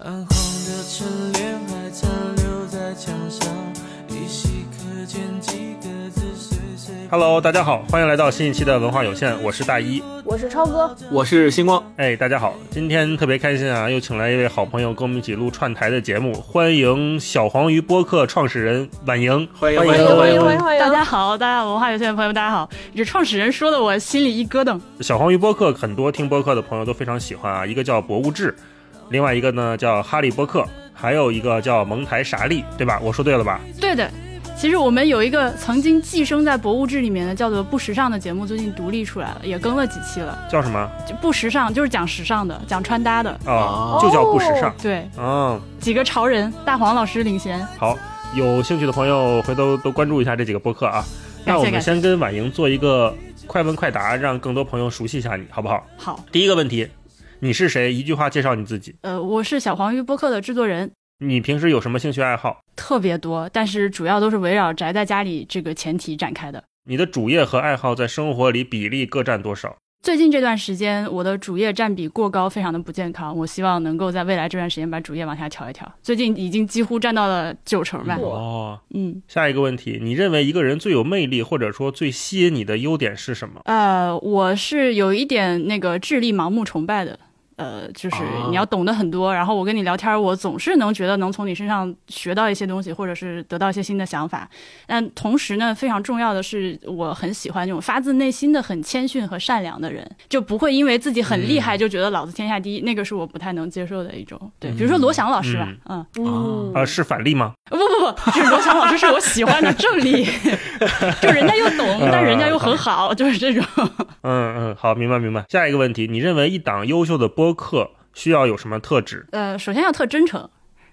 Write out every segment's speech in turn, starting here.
暗黄的春联还残留在墙上，依稀可见几个字岁岁。Hello，大家好，欢迎来到新一期的文化有限，我是大一。我是超哥，我是星光，哎，大家好，今天特别开心啊，又请来一位好朋友跟我们一起录串台的节目，欢迎小黄鱼播客创始人婉莹。欢迎欢迎欢迎欢迎迎欢迎欢迎！大家好，大家好，文化有限的朋友们，大家好。这创始人说的，我心里一咯噔。小黄鱼播客很多听播客的朋友都非常喜欢啊，一个叫博物志，另外一个呢叫哈利波特，还有一个叫蒙台傻利，对吧？我说对了吧？对的，其实我们有一个曾经寄生在博物志里面的叫做不时尚的节目，最近独立出来了，也更了几期了。叫什么？就不时尚就是讲时尚的，讲穿搭的。哦，就叫不时尚。对，嗯，几个潮人，大黄老师领衔。好，有兴趣的朋友回头都关注一下这几个播客啊。那我们先跟婉莹做一个快问快答，让更多朋友熟悉一下你，好不好？好，第一个问题，你是谁？一句话介绍你自己。呃，我是小黄鱼播客的制作人，你平时有什么兴趣爱好？特别多，但是主要都是围绕宅在家里这个前提展开的。你的主业和爱好在生活里比例各占多少？最近这段时间，我的主业占比过高，非常的不健康。我希望能够在未来这段时间把主业往下调一调。最近已经几乎占到了九成吧。哦，嗯，下一个问题，你认为一个人最有魅力或者说最吸引你的优点是什么？呃，我是有一点那个智力盲目崇拜的。呃，就是啊你要懂得很多，然后我跟你聊天，我总是能觉得能从你身上学到一些东西，或者是得到一些新的想法。但同时呢，非常重要的是，我很喜欢那种发自内心的很谦逊和善良的人，就不会因为自己很厉害就觉得老子天下第一，那个是我不太能接受的一种。对，比如说罗翔老师吧，嗯，嗯，呃，是反例吗？不不不，就是罗翔老师是我喜欢的正例，就人家又懂，但人家又很好，就是这种。嗯嗯，好，明白明白。下一个问题，你认为一档优秀的播客需要有什么特质？呃，首先要特真诚，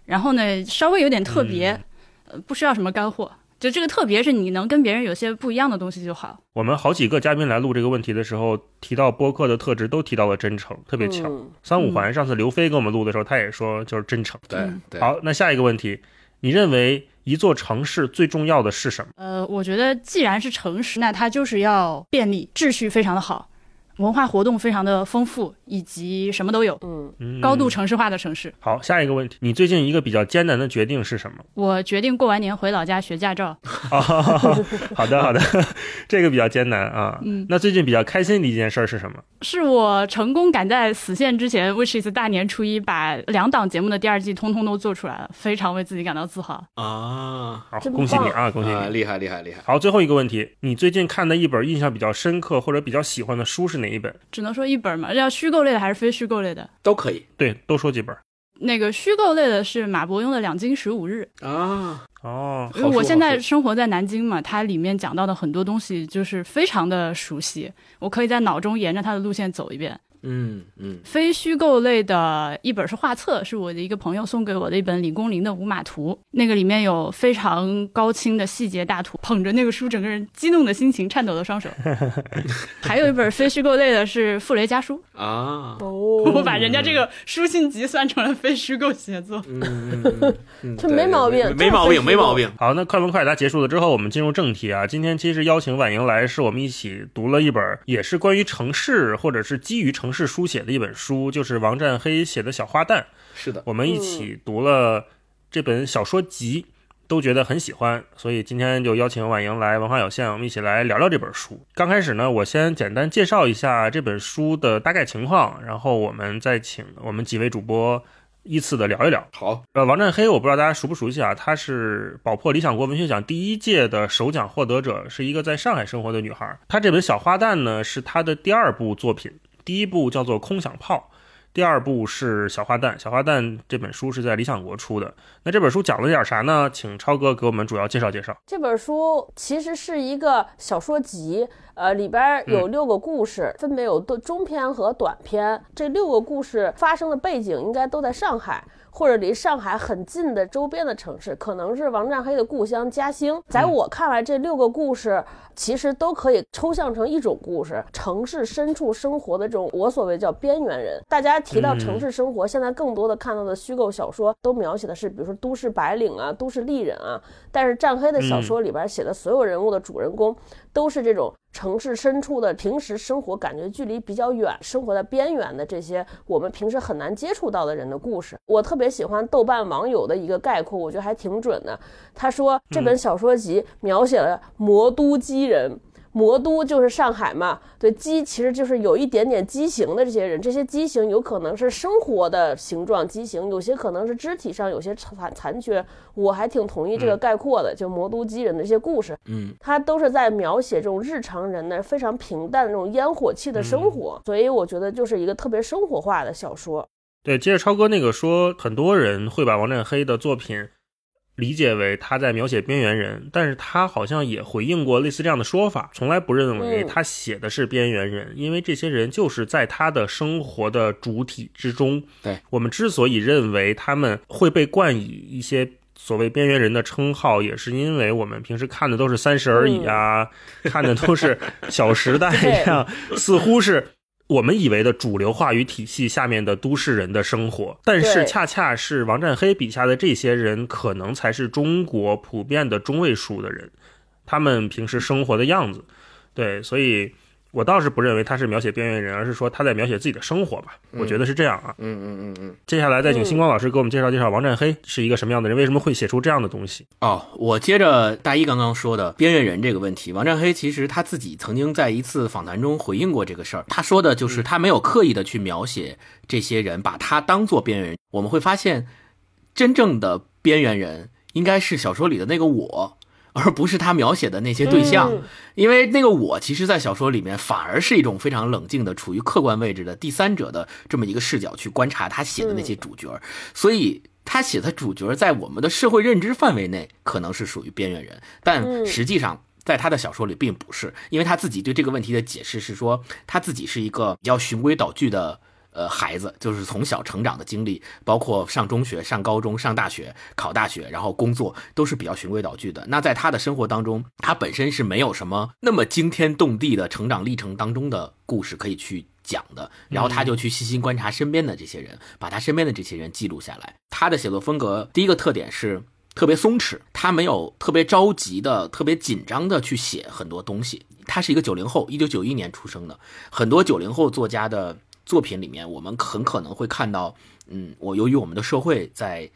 然后呢，稍微有点特别，嗯呃，不需要什么干货。就这个特别是你能跟别人有些不一样的东西就好。我们好几个嘉宾来录这个问题的时候，提到播客的特质，都提到了真诚，特别巧。嗯三五环上次刘飞跟我们录的时候，他也说就是真诚。对嗯对，好，那下一个问题，你认为一座城市最重要的是什么？呃，我觉得既然是城市，那它就是要便利，秩序非常的好，文化活动非常的丰富，以及什么都有，嗯，嗯高度城市化的城市。好，下一个问题，你最近一个比较艰难的决定是什么？我决定过完年回老家学驾照。啊，好的好的，这个比较艰难啊。嗯，那最近比较开心的一件事儿是什么？是我成功赶在死线之前，which is 大年初一，把两档节目的第二季通通都做出来了，非常为自己感到自豪。啊，好，恭喜你啊，恭喜啊，你！厉害厉害厉害，好，最后一个问题，你最近看的一本印象比较深刻或者比较喜欢的书是哪一本？只能说一本嘛，要虚构类的还是非虚构类的？都可以对，多说几本。那个虚构类的是马伯庸的《两京十五日啊，哦，》，因为我现在生活在南京嘛，它里面讲到的很多东西就是非常的熟悉，我可以在脑中沿着它的路线走一遍。嗯嗯，非虚构类的一本是画册，是我的一个朋友送给我的一本李公麟的《五马图》，那个里面有非常高清的细节大图，捧着那个书，整个人激动的心情，颤抖的双手。还有一本非虚构类的是《傅雷家书。啊，哦，我把人家这个书信集算成了非虚构写作。嗯嗯嗯嗯，这没毛病没毛病，没毛病，好，那快问快答结束了之后，我们进入正题啊。今天其实邀请婉莹来，是我们一起读了一本，也是关于城市或者是基于城市书写的一本书，就是王占黑写的《小花旦》。是的，我们一起读了这本小说集，都觉得很喜欢，所以今天就邀请婉莹来文化有限，我们一起来聊聊这本书。刚开始呢，我先简单介绍一下这本书的大概情况，然后我们再请我们几位主播依次的聊一聊。好，呃，王占黑，我不知道大家熟不熟悉啊？她是宝珀理想国文学奖第一届的首奖获得者，是一个在上海生活的女孩。她这本《小花旦》呢，是她的第二部作品，第一部叫做《空想炮》，第二部是《小花旦》。《小花旦》这本书是在理想国出的。那这本书讲了点啥呢？请超哥给我们主要介绍介绍。这本书其实是一个小说集，呃，里边有六个故事，分别有短中篇和短篇。这六个故事发生的背景应该都在上海。或者离上海很近的周边的城市，可能是王占黑的故乡嘉兴。在我看来，这六个故事其实都可以抽象成一种故事：城市深处生活的这种我所谓叫边缘人。大家提到城市生活，现在更多的看到的虚构小说都描写的是，比如说都市白领啊、都市丽人啊。但是占黑的小说里边写的所有人物的主人公，都是这种城市深处的平时生活感觉距离比较远、生活在边缘的这些我们平时很难接触到的人的故事。我特别喜欢豆瓣网友的一个概括，我觉得还挺准的。他说这本小说集描写了魔都基人。魔都就是上海嘛，对畸其实就是有一点点畸形的这些人，这些畸形有可能是生活的形状畸形，有些可能是肢体上有些残残缺。我还挺同意这个概括的，就魔都畸人的这些故事，嗯，他都是在描写这种日常人的非常平淡的这种烟火气的生活，所以我觉得就是一个特别生活化的小说。对，接着超哥那个说，很多人会把王占黑的作品。理解为他在描写边缘人，但是他好像也回应过类似这样的说法，从来不认为他写的是边缘人，因为这些人就是在他的生活的主体之中。对我们之所以认为他们会被冠以一些所谓边缘人的称号，也是因为我们平时看的都是《三十而已》啊，看的都是《小时代 》这样，似乎是。我们以为的主流话语体系下面的都市人的生活，但是恰恰是王占黑笔下的这些人，可能才是中国普遍的中位数的人，他们平时生活的样子。对，所以。我倒是不认为他是描写边缘人，而是说他在描写自己的生活吧。我觉得是这样啊。嗯嗯嗯嗯。接下来再请星光老师给我们介绍介绍王占黑是一个什么样的人，为什么会写出这样的东西？哦，我接着大一刚刚说的边缘人这个问题，王占黑其实他自己曾经在一次访谈中回应过这个事儿。他说的就是他没有刻意的去描写这些人，把他当做边缘人。我们会发现，真正的边缘人应该是小说里的那个我。而不是他描写的那些对象，因为那个我，其实，在小说里面反而是一种非常冷静的、处于客观位置的第三者的这么一个视角去观察他写的那些主角，所以他写的主角在我们的社会认知范围内可能是属于边缘人，但实际上在他的小说里并不是，因为他自己对这个问题的解释是说，他自己是一个比较循规蹈矩的。呃，孩子就是从小成长的经历，包括上中学、上高中、上大学、考大学，然后工作，都是比较循规蹈矩的。那在他的生活当中，他本身是没有什么那么惊天动地的成长历程当中的故事可以去讲的。然后他就去细心观察身边的这些人，把他身边的这些人记录下来。他的写作风格第一个特点是特别松弛，他没有特别着急的、特别紧张的去写很多东西。他是一个九零后，一九九一年出生的，很多九零后作家的。作品里面，我们很可能会看到，嗯，我由于我们的社会在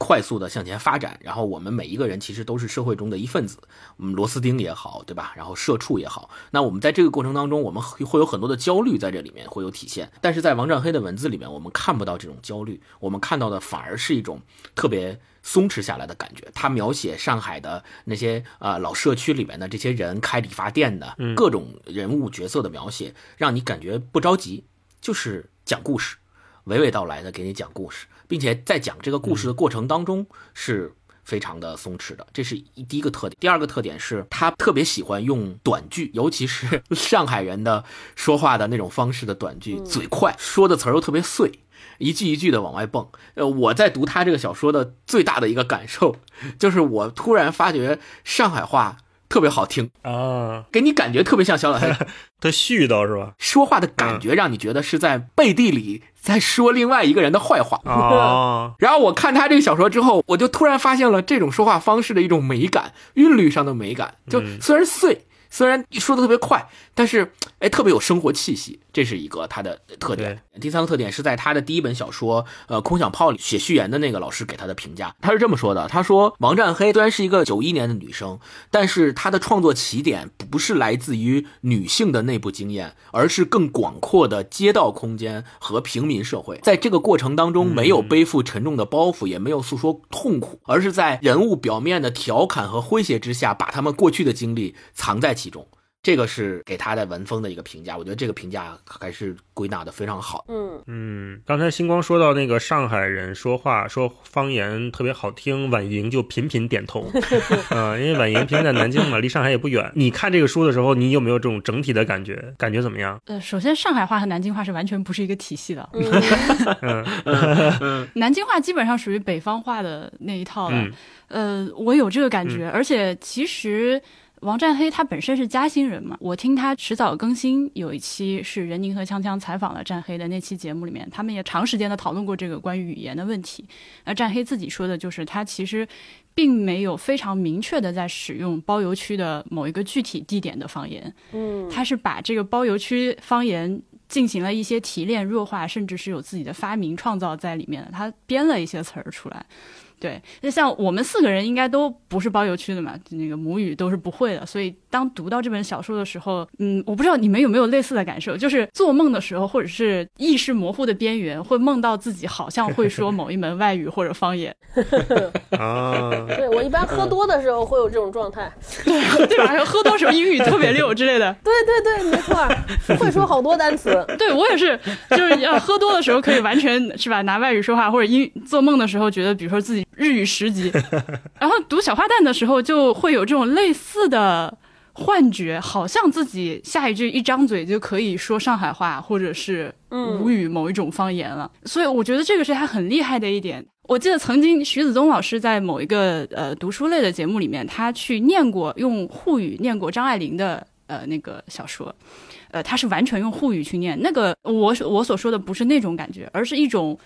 快速的向前发展，然后我们每一个人其实都是社会中的一份子，我们螺丝钉也好，对吧？然后社畜也好，那我们在这个过程当中，我们会有很多的焦虑在这里面会有体现。但是在王占黑的文字里面，我们看不到这种焦虑，我们看到的反而是一种特别松弛下来的感觉。他描写上海的那些呃老社区里面的这些人，开理发店的各种人物角色的描写，让你感觉不着急。就是讲故事，娓娓道来的给你讲故事，并且在讲这个故事的过程当中是非常的松弛的，这是一第一个特点。第二个特点是他特别喜欢用短句，尤其是 上海人的说话的那种方式的短句，嘴快，说的词儿又特别碎，一句一句的往外蹦。呃，我在读他这个小说的最大的一个感受，就是我突然发觉上海话。特别好听啊，给你感觉特别像小老太，他絮叨是吧？说话的感觉让你觉得是在背地里在说另外一个人的坏话啊。然后我看他这个小说之后，我就突然发现了这种说话方式的一种美感，韵律上的美感。就虽然碎，虽然说的特别快，但是哎，特别有生活气息。这是一个他的特点。第三个特点是在他的第一本小说《呃空想炮》里写序言的那个老师给他的评价，他是这么说的：他说王占黑虽然是一个九一年的女生，但是她的创作起点不是来自于女性的内部经验，而是更广阔的街道空间和平民社会。在这个过程当中，没有背负沉重的包袱，也没有诉说痛苦，而是在人物表面的调侃和诙谐之下，把他们过去的经历藏在其中。这个是给他的文风的一个评价，我觉得这个评价还是归纳的非常好。嗯嗯，刚才星光说到那个上海人说话说方言特别好听，婉莹就频频点头。嗯，因为婉莹平时在南京嘛，离上海也不远。你看这个书的时候，你有没有这种整体的感觉？感觉怎么样？呃，首先上海话和南京话是完全不是一个体系的。嗯，南京话基本上属于北方话的那一套了。呃，我有这个感觉，而且其实。王占黑他本身是嘉兴人嘛，我听他迟早更新有一期是任宁和锵锵采访了占黑的那期节目里面，他们也长时间的讨论过这个关于语言的问题。而占黑自己说的就是他其实并没有非常明确的在使用包邮区的某一个具体地点的方言，嗯，他是把这个包邮区方言进行了一些提炼、弱化，甚至是有自己的发明创造在里面的，他编了一些词儿出来。对，就像我们四个人应该都不是包邮区的嘛，那个母语都是不会的，所以当读到这本小说的时候，嗯，我不知道你们有没有类似的感受，就是做梦的时候，或者是意识模糊的边缘，会梦到自己好像会说某一门外语或者方言，啊，对我一般喝多的时候会有这种状态。对对吧？然后喝多时候英语特别溜之类的。对对对，没错，会说好多单词。对我也是，就是要喝多的时候可以完全是吧，拿外语说话，或者英做梦的时候觉得，比如说自己日语十级，然后读小花旦的时候就会有这种类似的幻觉，好像自己下一句一张嘴就可以说上海话或者是吴语某一种方言了。所以我觉得这个是他很厉害的一点。我记得曾经徐子东老师在某一个呃读书类的节目里面，他去念过用沪语念过张爱玲的呃那个小说，呃，他是完全用沪语去念。那个我我所说的不是那种感觉，而是一种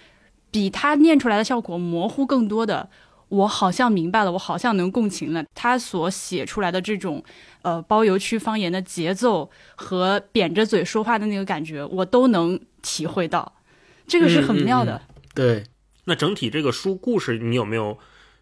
比他念出来的效果模糊更多的。我好像明白了，我好像能共情了。他所写出来的这种，呃，包邮区方言的节奏和扁着嘴说话的那个感觉，我都能体会到，这个是很妙的。对，那整体这个书故事，你有没有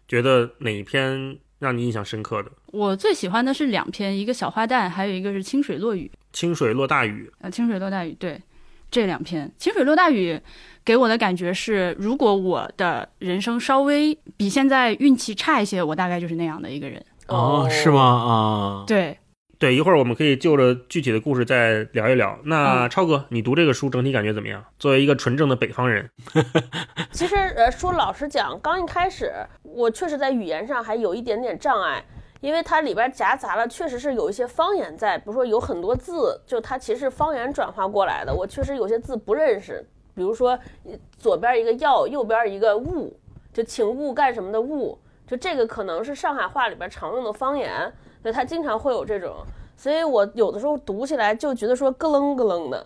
觉得哪一篇让你印象深刻的？我最喜欢的是两篇，一个小花旦，还有一个是清水落雨。清水落大雨，呃，清水落大雨，对，这两篇清水落大雨给我的感觉是，如果我的人生稍微比现在运气差一些，我大概就是那样的一个人。哦，是吗？啊，对，对，一会儿我们可以就着具体的故事再聊一聊。那嗯超哥，你读这个书整体感觉怎么样？作为一个纯正的北方人，其实呃，说老实讲，刚一开始我确实在语言上还有一点点障碍，因为它里边夹杂了确实是有一些方言在，比如说有很多字，就它其实是方言转化过来的，我确实有些字不认识，比如说左边一个要，右边一个物，就请物干什么的物，就这个可能是上海话里边常用的方言，所以，它经常会有这种，所以我有的时候读起来就觉得说咯楞咯楞的。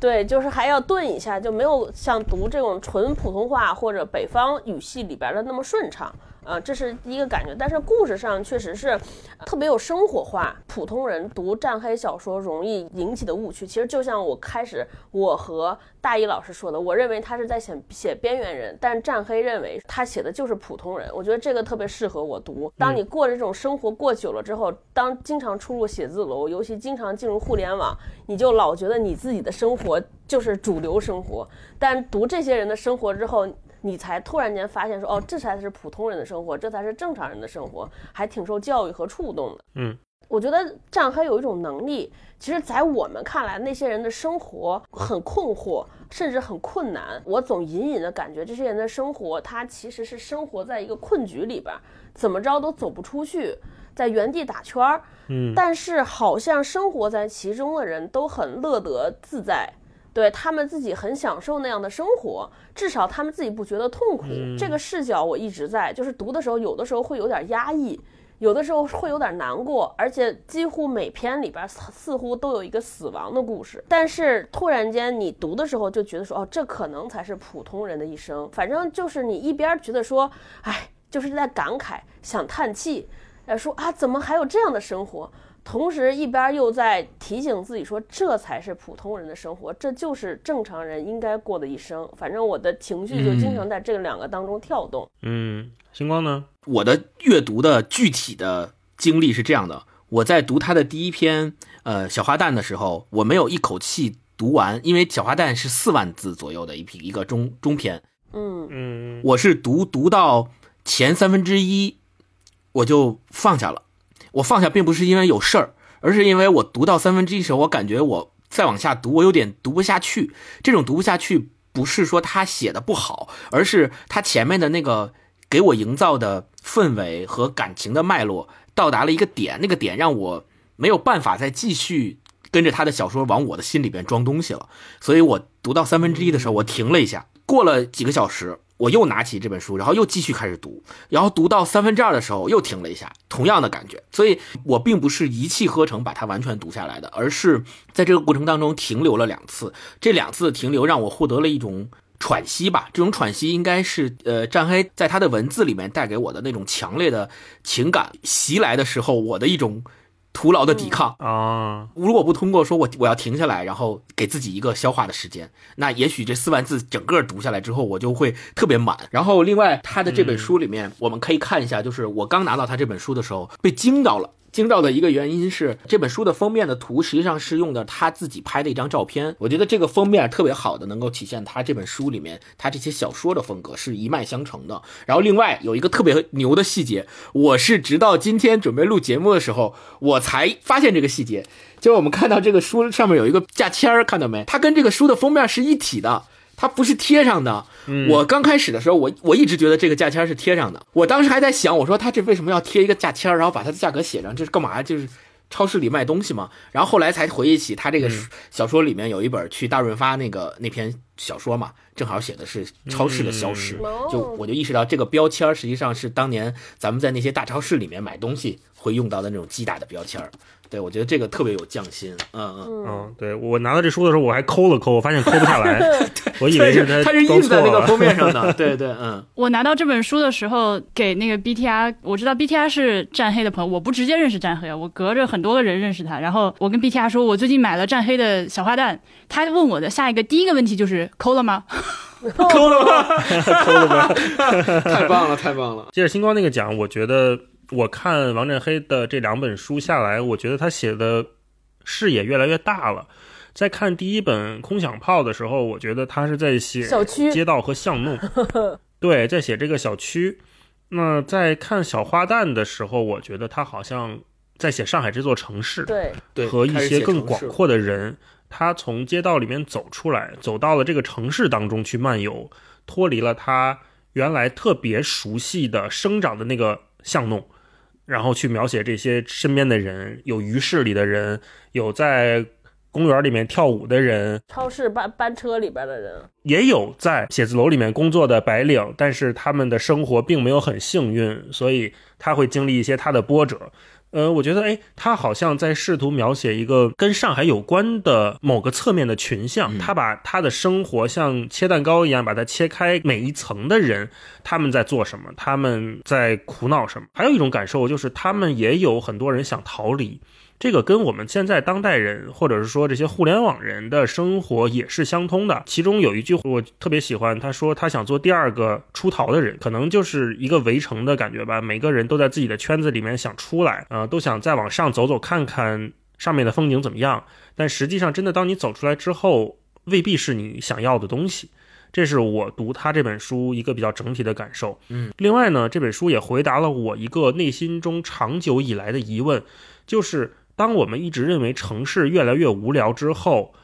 对，就是还要顿一下，就没有像读这种纯普通话或者北方语系里边的那么顺畅。啊、这是第一个感觉。但是故事上确实是呃特别有生活化，普通人读战黑小说容易引起的误区，其实就像我开始我和大一老师说的，我认为他是在写写边缘人，但战黑认为他写的就是普通人。我觉得这个特别适合我读。当你过这种生活过久了之后，当经常出入写字楼，尤其经常进入互联网，你就老觉得你自己的生活就是主流生活，但读这些人的生活之后，你才突然间发现说，哦，这才是普通人的生活，这才是正常人的生活，还挺受教育和触动的。嗯，我觉得战黑有一种能力，其实，在我们看来，那些人的生活很困惑，甚至很困难。我总隐隐的感觉，这些人的生活，他其实是生活在一个困局里边，怎么着都走不出去，在原地打圈儿。嗯，但是好像生活在其中的人都很乐得自在，对他们自己很享受那样的生活，至少他们自己不觉得痛苦。这个视角我一直在，就是读的时候，有的时候会有点压抑。有的时候会有点难过，而且几乎每篇里边似似乎都有一个死亡的故事。但是突然间你读的时候就觉得说，哦，这可能才是普通人的一生。反正就是你一边觉得说，哎，就是在感慨、想叹气，呃，说啊，怎么还有这样的生活？同时一边又在提醒自己说，这才是普通人的生活，这就是正常人应该过的一生。反正我的情绪就经常在这两个当中跳动。嗯，星光呢？我的阅读的具体的经历是这样的：我在读他的第一篇呃小花旦的时候，我没有一口气读完，因为小花旦是四万字左右的一篇一个中中篇，嗯嗯，我是读读到前三分之一，我就放下了。我放下并不是因为有事儿，而是因为我读到三分之一时候，我感觉我再往下读，我有点读不下去。这种读不下去，不是说他写的不好，而是他前面的那个给我营造的氛围和感情的脉络到达了一个点，那个点让我没有办法再继续跟着他的小说往我的心里边装东西了。所以我读到三分之一的时候，我停了一下。过了几个小时，我又拿起这本书，然后又继续开始读，然后读到三分之二的时候又停了一下，同样的感觉。所以我并不是一气呵成把它完全读下来的，而是在这个过程当中停留了两次。这两次的停留让我获得了一种喘息吧。这种喘息应该是呃，战黑在他的文字里面带给我的那种强烈的情感袭来的时候，我的一种。徒劳的抵抗啊！如果不通过说我我要停下来，然后给自己一个消化的时间，那也许这四万字整个读下来之后，我就会特别满。然后另外他的这本书里面，我们可以看一下，就是我刚拿到他这本书的时候被惊到了。惊到的一个原因是，这本书的封面的图实际上是用的他自己拍的一张照片。我觉得这个封面特别好的，能够体现他这本书里面他这些小说的风格是一脉相承的。然后另外有一个特别牛的细节，我是直到今天准备录节目的时候，我才发现这个细节。就是我们看到这个书上面有一个价签儿，看到没？它跟这个书的封面是一体的。它不是贴上的，我刚开始的时候，我我一直觉得这个价签是贴上的。我当时还在想，我说他这为什么要贴一个价签，然后把它的价格写上，这是干嘛？就是超市里卖东西嘛。然后后来才回忆起，他这个小说里面有一本去大润发那个那篇小说嘛，正好写的是超市的消失，就我就意识到这个标签实际上是当年咱们在那些大超市里面买东西会用到的那种击打的标签。对，我觉得这个特别有匠心，嗯嗯嗯，对我拿到这书的时候，我还抠了抠，我发现抠不下来，我以为是它它是印在那个封面上的，对对嗯。我拿到这本书的时候，给那个 BTR，我知道 BTR 是战黑的朋友，我不直接认识战黑啊，我隔着很多个人认识他。然后我跟 BTR 说，我最近买了战黑的小花旦，他问我的下一个第一个问题就是抠了吗？抠了吗？抠了吗？太棒了，太棒了。接着星光那个讲，我觉得。我看王振黑的这两本书下来，我觉得他写的视野越来越大了。在看第一本《空想炮》的时候，我觉得他是在写小区、街道和巷弄，对，在写这个小区。那在看《小花旦》的时候，我觉得他好像在写上海这座城市，对，和一些更广阔的人。他从街道里面走出来，走到了这个城市当中去漫游，脱离了他原来特别熟悉的生长的那个巷弄。然后去描写这些身边的人，有鱼市里的人，有在公园里面跳舞的人，超市班班车里边的人，也有在写字楼里面工作的白领，但是他们的生活并没有很幸运，所以他会经历一些他的波折。呃，我觉得，哎，他好像在试图描写一个跟上海有关的某个侧面的群像。他把他的生活像切蛋糕一样，把它切开每一层的人，他们在做什么，他们在苦恼什么。还有一种感受就是，他们也有很多人想逃离。这个跟我们现在当代人，或者是说这些互联网人的生活也是相通的。其中有一句我特别喜欢，他说他想做第二个出逃的人，可能就是一个围城的感觉吧。每个人都在自己的圈子里面想出来，啊，都想再往上走走看看上面的风景怎么样。但实际上，真的当你走出来之后，未必是你想要的东西。这是我读他这本书一个比较整体的感受。嗯，另外呢，这本书也回答了我一个内心中长久以来的疑问，就是。当我们一直认为城市越来越无聊之后，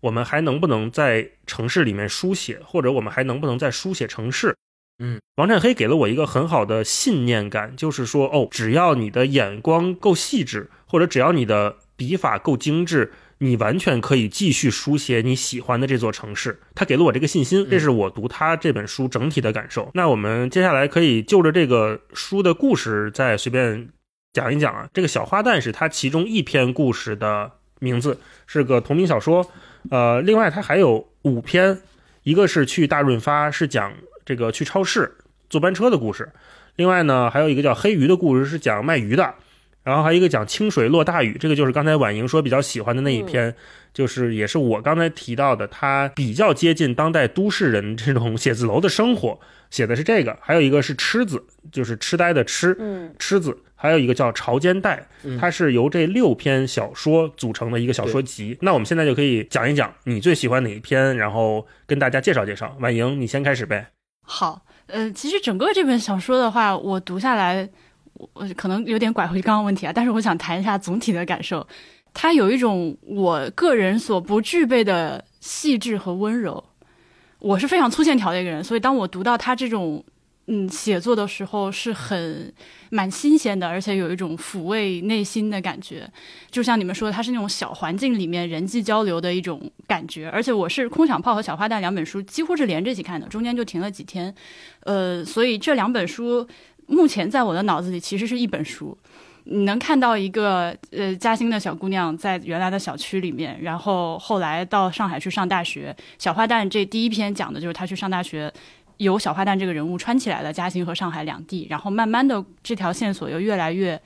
我们还能不能在城市里面书写，或者我们还能不能再书写城市？嗯，王占黑给了我一个很好的信念感，就是说，哦，只要你的眼光够细致，或者只要你的笔法够精致，你完全可以继续书写你喜欢的这座城市。他给了我这个信心，这是我读他这本书整体的感受。那我们接下来可以就着这个书的故事再随便。讲一讲啊，这个小花旦是他其中一篇故事的名字，是个同名小说。呃，另外他还有五篇，一个是去大润发，是讲这个去超市坐班车的故事。另外呢，还有一个叫黑鱼的故事，是讲卖鱼的。然后还有一个讲清水落大雨，这个就是刚才婉莹说比较喜欢的那一篇，就是也是我刚才提到的，它比较接近当代都市人这种写字楼的生活，写的是这个。还有一个是痴子，就是痴呆的痴，嗯，痴子。还有一个叫《潮间带》，它是由这六篇小说组成的一个小说集。那我们现在就可以讲一讲你最喜欢哪一篇，然后跟大家介绍介绍。婉莹，你先开始呗。好，呃，其实整个这本小说的话，我读下来，我可能有点拐回刚刚问题啊，但是我想谈一下总体的感受。他有一种我个人所不具备的细致和温柔。我是非常粗线条的一个人，所以当我读到他这种。嗯，写作的时候是很蛮新鲜的，而且有一种抚慰内心的感觉。就像你们说的，它是那种小环境里面人际交流的一种感觉。而且我是《空想炮》和《小花旦》两本书几乎是连着一起看的，中间就停了几天。呃，所以这两本书目前在我的脑子里其实是一本书。你能看到一个呃嘉兴的小姑娘在原来的小区里面，然后后来到上海去上大学。小花旦这第一篇讲的就是她去上大学。由小花旦这个人物穿起来的嘉兴和上海两地，然后慢慢的这条线索又越来越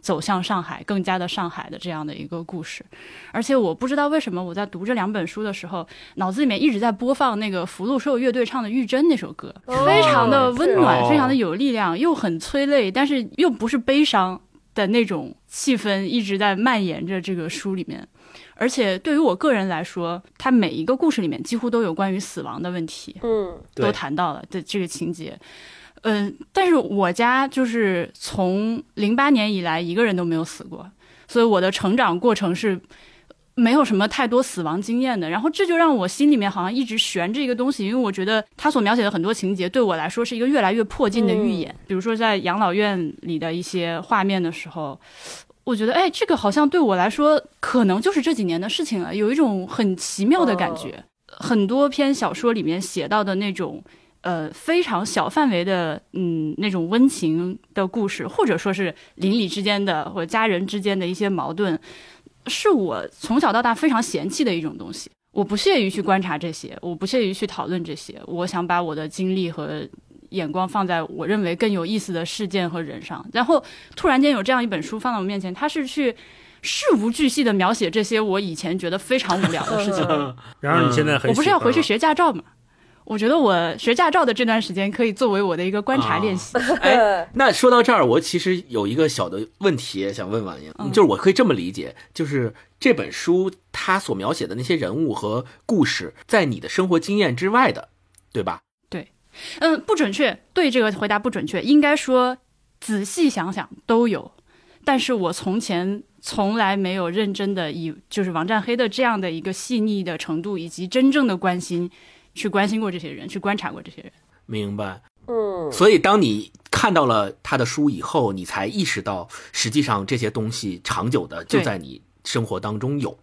走向上海，更加的上海的这样的一个故事。而且我不知道为什么我在读这两本书的时候，脑子里面一直在播放那个福禄寿乐队唱的《玉珍》那首歌，非常的温暖，非常的有力量，又很催泪，但是又不是悲伤的那种气氛一直在蔓延着这个书里面。而且对于我个人来说，它每一个故事里面几乎都有关于死亡的问题。嗯都谈到了的这个情节。嗯，但是我家就是从零八年以来一个人都没有死过，所以我的成长过程是没有什么太多死亡经验的。然后这就让我心里面好像一直悬着一个东西，因为我觉得他所描写的很多情节对我来说是一个越来越迫近的预演。比如说在养老院里的一些画面的时候。我觉得，哎，这个好像对我来说，可能就是这几年的事情了，有一种很奇妙的感觉。很多篇小说里面写到的那种，呃，非常小范围的，嗯，那种温情的故事，或者说是邻里之间的或者家人之间的一些矛盾，是我从小到大非常嫌弃的一种东西。我不屑于去观察这些，我不屑于去讨论这些。我想把我的精力和眼光放在我认为更有意思的事件和人上。然后突然间有这样一本书放到我面前，它是去事无巨细的描写这些我以前觉得非常无聊的事情。然后你现在很我不是要回去学驾照吗？我觉得我学驾照的这段时间可以作为我的一个观察练习。哎，那说到这儿，我其实有一个小的问题想问婉莹，嗯。就是我可以这么理解，就是这本书它所描写的那些人物和故事，在你的生活经验之外的，对吧？对。嗯，不准确，对这个回答不准确，应该说仔细想想都有，但是我从前从来没有认真的以就是王占黑的这样的一个细腻的程度，以及真正的关心去关心过这些人，去观察过这些人。明白。嗯，所以当你看到了他的书以后，你才意识到，实际上这些东西长久的就在你生活当中有，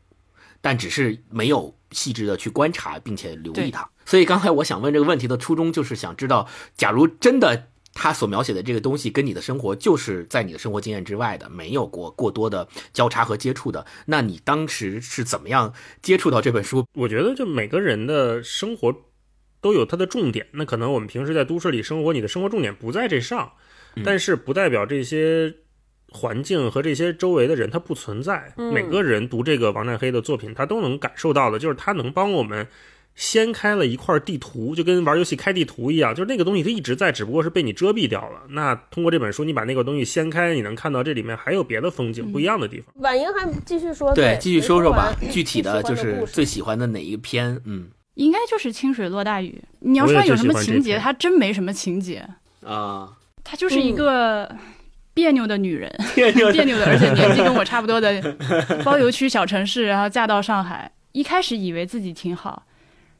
但只是没有细致的去观察并且留意对它。所以刚才我想问这个问题的初衷，就是想知道，假如真的他所描写的这个东西跟你的生活就是在你的生活经验之外的，没有过过多的交叉和接触的，那你当时是怎么样接触到这本书？我觉得就每个人的生活都有它的重点，那可能我们平时在都市里生活，你的生活重点不在这上，但是不代表这些环境和这些周围的人它不存在。每个人读这个王占黑的作品，他都能感受到的，就是他能帮我们。掀开了一块地图，就跟玩游戏开地图一样，就是那个东西它一直在，只不过是被你遮蔽掉了。那通过这本书，你把那个东西掀开，你能看到这里面还有别的风景，不一样的地方。婉莹还继续说，对，继续说说吧具体的就是最喜欢故事最喜欢的哪一篇？嗯应该就是清水落大雨。你要说有什么情节，篇它真没什么情节，啊，她就是一个别扭的女人。别扭的，而且年纪跟我差不多的包邮区小城市，然后嫁到上海，一开始以为自己挺好，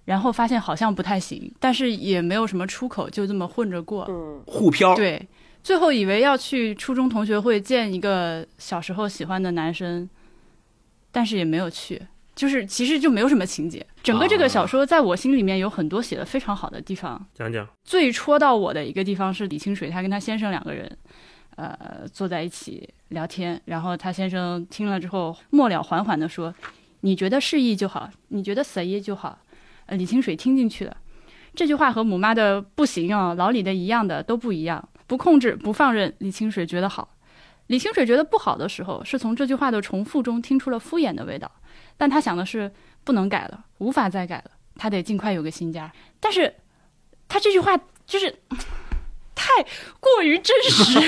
然后发现好像不太行，但是也没有什么出口，就这么混着过。嗯互飘，对，最后以为要去初中同学会见一个小时候喜欢的男生，但是也没有去。就是其实就没有什么情节，整个这个小说在我心里面有很多写的非常好的地方，讲讲，最戳到我的一个地方是李清水，他跟她先生两个人，呃，坐在一起聊天，然后他先生听了之后，末了缓缓地说：“你觉得适意就好，你觉得随意就好。”李清水听进去了，这句话和母妈的“不行啊，老李的一样的都不一样，不控制，不放任”。李清水觉得好，李清水觉得不好的时候，是从这句话的重复中听出了敷衍的味道，但他想的是不能改了，无法再改了，他得尽快有个新家。但是他这句话就是太过于真实，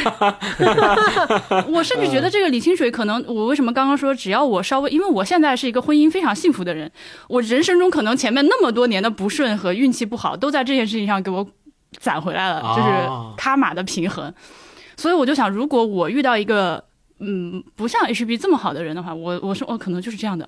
我甚至觉得这个李清水可能，我为什么刚刚说只要我稍微，因为我现在是一个婚姻非常幸福的人，我人生中可能前面那么多年的不顺和运气不好，都在这件事情上给我攒回来了，哦就是卡玛的平衡。所以我就想，如果我遇到一个嗯不像 HB 这么好的人的话，我我说我可能就是这样的，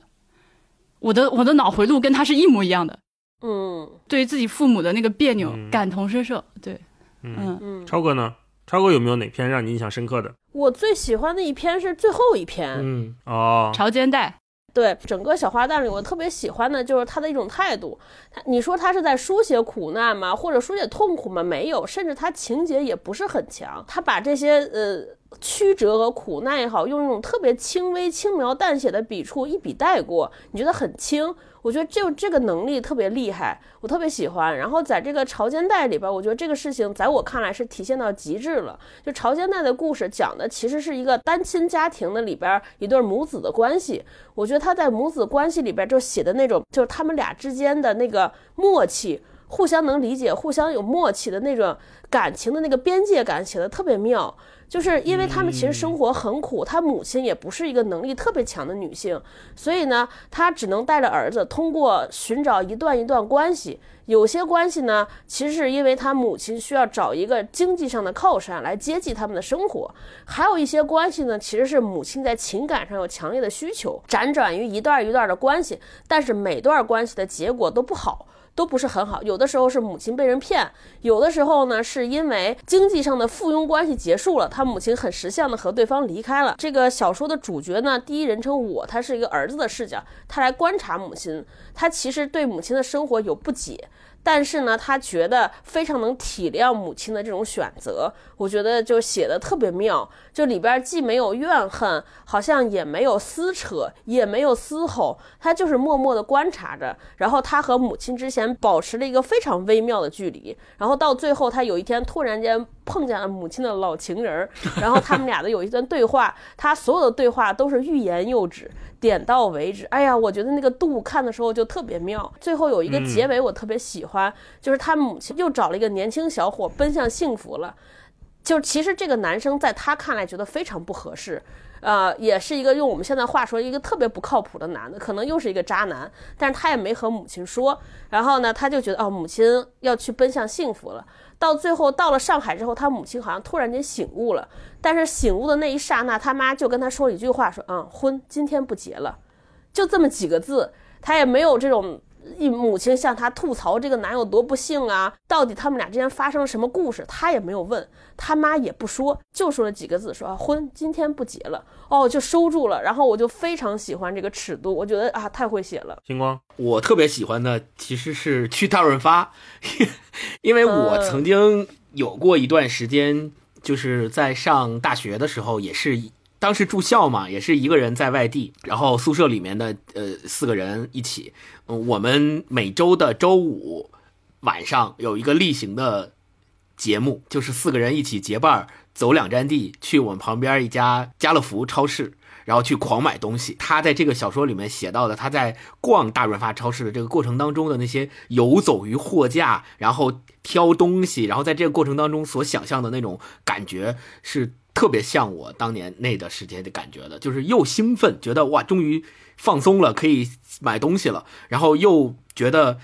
我的我的脑回路跟他是一模一样的。嗯，对于自己父母的那个别扭，嗯感同身受。对，嗯，嗯，超哥呢？超哥有没有哪篇让你印象深刻的？我最喜欢的一篇是最后一篇，嗯，哦，潮间带，对整个小花旦里，我特别喜欢的就是他的一种态度。他你说他是在书写苦难吗？或者书写痛苦吗？没有，甚至他情节也不是很强。他把这些呃曲折和苦难也好，用一种特别轻微、轻描淡写的笔触一笔带过，你觉得很轻。我觉得就这个能力特别厉害，我特别喜欢。然后在这个潮间带里边，我觉得这个事情在我看来是体现到极致了。就潮间带的故事讲的其实是一个单亲家庭的里边一对母子的关系。我觉得他在母子关系里边就写的那种，就是他们俩之间的那个默契，互相能理解、互相有默契的那种感情的那个边界感，写的特别妙。就是因为他们其实生活很苦，他母亲也不是一个能力特别强的女性，所以呢，他只能带着儿子通过寻找一段一段关系。有些关系呢，其实是因为他母亲需要找一个经济上的靠山来接济他们的生活；还有一些关系呢，其实是母亲在情感上有强烈的需求，辗转于一段一段的关系，但是每段关系的结果都不好。都不是很好，有的时候是母亲被人骗，有的时候呢是因为经济上的附庸关系结束了，他母亲很识相的和对方离开了。这个小说的主角呢，第一人称我，他是一个儿子的视角，他来观察母亲，他其实对母亲的生活有不解。但是呢，他觉得非常能体谅母亲的这种选择，我觉得就写的特别妙。就里边既没有怨恨，好像也没有撕扯，也没有嘶吼，他就是默默的观察着。然后他和母亲之前保持了一个非常微妙的距离。然后到最后，他有一天突然间碰见了母亲的老情人，然后他们俩的有一段对话，他所有的对话都是欲言又止。点到为止。哎呀，我觉得那个度看的时候就特别妙。最后有一个结尾，我特别喜欢，就是他母亲又找了一个年轻小伙奔向幸福了。就其实这个男生在他看来觉得非常不合适，呃，也是一个用我们现在话说一个特别不靠谱的男的，可能又是一个渣男。但是他也没和母亲说。然后呢，他就觉得哦，母亲要去奔向幸福了。到最后到了上海之后，他母亲好像突然间醒悟了。但是醒悟的那一刹那，他妈就跟他说了一句话，说：“嗯，婚今天不结了。”就这么几个字，他也没有这种一母亲向他吐槽这个男友多不幸啊，到底他们俩之间发生了什么故事，他也没有问，他妈也不说，就说了几个字，说啊婚今天不结了，哦，就收住了。然后我就非常喜欢这个尺度，我觉得啊太会写了。星光，我特别喜欢的其实是去大润发，因为我曾经有过一段时间，就是在上大学的时候，也是当时住校嘛，也是一个人在外地，然后宿舍里面的呃四个人一起，嗯，我们每周的周五晚上有一个例行的节目，就是四个人一起结伴儿走两站地，去我们旁边一家家乐福超市。然后去狂买东西。他在这个小说里面写到的，他在逛大润发超市的这个过程当中的那些游走于货架，然后挑东西，然后在这个过程当中所想象的那种感觉，是特别像我当年那段时间的感觉的，就是又兴奋，觉得哇，终于放松了，可以买东西了，然后又觉得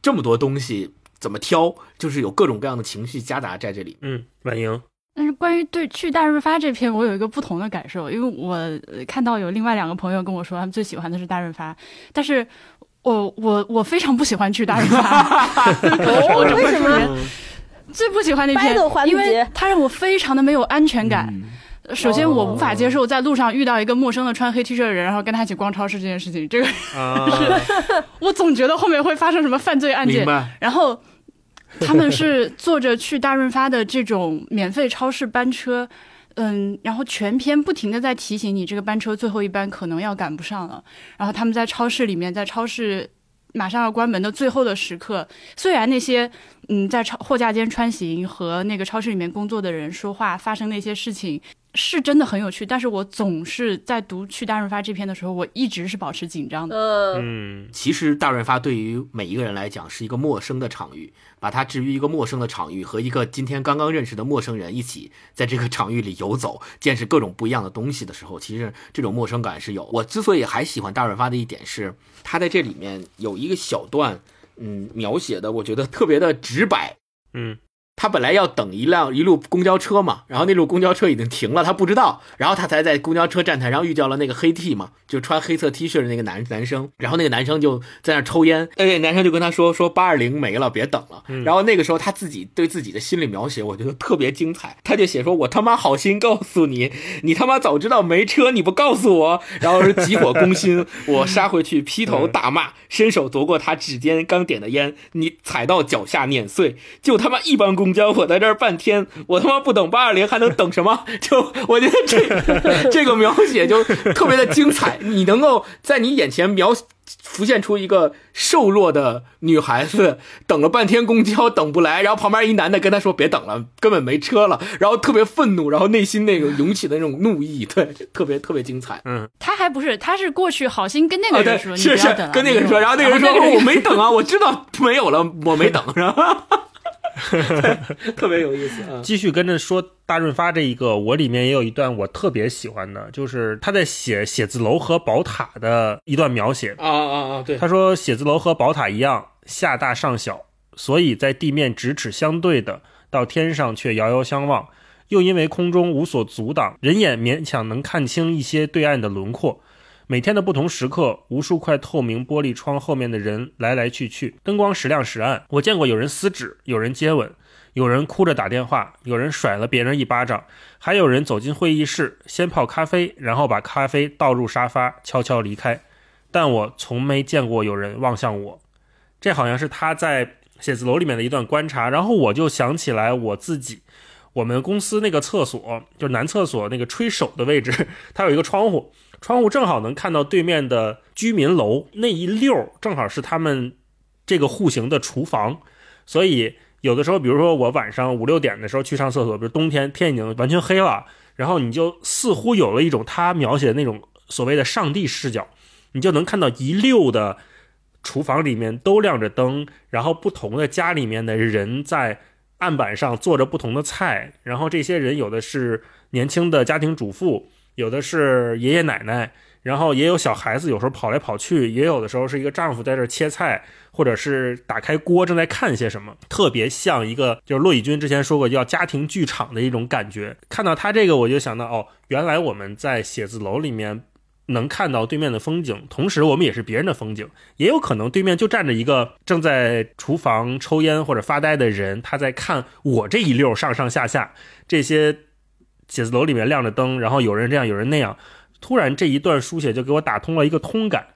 这么多东西怎么挑，就是有各种各样的情绪夹杂在这里。嗯，婉莹，但是关于对去大润发这篇，我有一个不同的感受，因为我呃看到有另外两个朋友跟我说，他们最喜欢的是大润发，但是我我我非常不喜欢去大润发，我，为什么？最不喜欢那篇因为它让我非常的没有安全感。首先，我无法接受在路上遇到一个陌生的穿黑 T 恤的人，然后跟他一起逛超市这件事情。这个啊，我总觉得后面会发生什么犯罪案件。然后他们是坐着去大润发的这种免费超市班车，嗯，然后全篇不停的在提醒你这个班车最后一班可能要赶不上了。然后他们在超市里面，在超市马上要关门的最后的时刻，虽然那些嗯在超货架间穿行和那个超市里面工作的人说话发生那些事情。是真的很有趣，但是我总是在读去大润发这篇的时候，我一直是保持紧张的。嗯，嗯，其实大润发对于每一个人来讲是一个陌生的场域，把它置于一个陌生的场域，和一个今天刚刚认识的陌生人一起在这个场域里游走，见识各种不一样的东西的时候，其实这种陌生感是有。我之所以还喜欢大润发的一点是，它在这里面有一个小段，嗯，描写的我觉得特别的直白，嗯，他本来要等一辆一路公交车嘛，然后那路公交车已经停了，他不知道，然后他才在公交车站台上遇到了那个黑 T 嘛，就穿黑色 T 恤的那个男男生，然后那个男生就在那抽烟，那个男生就跟他说说八二零没了，别等了。然后那个时候他自己对自己的心理描写，我觉得特别精彩，他就写说我他妈好心告诉你，你他妈早知道没车你不告诉我，然后是急火攻心，我杀回去劈头大骂，伸手夺过他指尖刚点的烟，你踩到脚下碾碎，就他妈一帮公交，我在这儿半天，我他妈不等八二零还能等什么？就我觉得这 这个描写就特别的精彩，你能够在你眼前描浮现出一个瘦弱的女孩子，等了半天公交等不来，然后旁边一男的跟她说别等了，根本没车了，然后特别愤怒，然后内心那个涌起的那种怒意，对，特别特别精彩。嗯，他还不是，他是过去好心跟那个人说，你是是跟那个人说，然后那个人说、我没等啊，我知道没有了，我没等，然后对 特别有意思啊。继续跟着说大润发这一个，我里面也有一段我特别喜欢的，就是他在写写字楼和宝塔的一段描写。啊啊啊！对，他说，写字楼和宝塔一样，下大上小，所以在地面咫尺相对的，到天上却遥遥相望。又因为空中无所阻挡，人眼勉强能看清一些对岸的轮廓。每天的不同时刻，无数块透明玻璃窗后面的人来来去去，灯光时亮时暗。我见过有人撕纸，有人接吻，有人哭着打电话，有人甩了别人一巴掌，还有人走进会议室，先泡咖啡，然后把咖啡倒入沙发，悄悄离开。但我从没见过有人望向我。这好像是他在写字楼里面的一段观察，然后我就想起来我自己，我们公司那个厕所，就男厕所那个吹手的位置，它有一个窗户，窗户正好能看到对面的居民楼那一溜，正好是他们这个户型的厨房，所以有的时候，比如说我晚上五六点的时候去上厕所，比如冬天天已经完全黑了，然后你就似乎有了一种他描写的那种所谓的上帝视角，你就能看到一溜的厨房里面都亮着灯，然后不同的家里面的人在案板上做着不同的菜，然后这些人有的是年轻的家庭主妇，有的是爷爷奶奶，然后也有小孩子，有时候跑来跑去，也有的时候是一个丈夫在这切菜，或者是打开锅正在看些什么，特别像一个就是骆以军之前说过叫家庭剧场的一种感觉。看到他这个，我就想到哦，原来我们在写字楼里面。能看到对面的风景，同时我们也是别人的风景，也有可能对面就站着一个正在厨房抽烟或者发呆的人，他在看我这一溜上上下下这些写字楼里面亮着灯，然后有人这样，有人那样，突然这一段书写就给我打通了一个通感，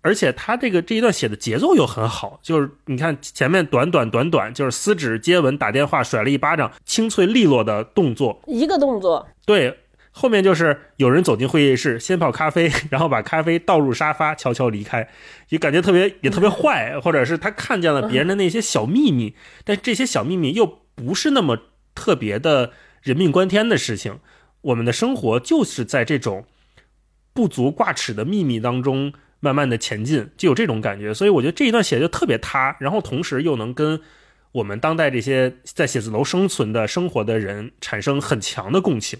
而且他这个这一段写的节奏又很好，就是你看前面短短短短，就是撕纸、接吻、打电话、甩了一巴掌，清脆利落的动作，一个动作，对，后面就是有人走进会议室，先泡咖啡，然后把咖啡倒入沙发，悄悄离开，也感觉特别也特别坏，或者是他看见了别人的那些小秘密，但这些小秘密又不是那么特别的人命关天的事情。我们的生活就是在这种不足挂齿的秘密当中慢慢的前进，就有这种感觉。所以我觉得这一段写的就特别塌，然后同时又能跟我们当代这些在写字楼生存的生活的人产生很强的共情。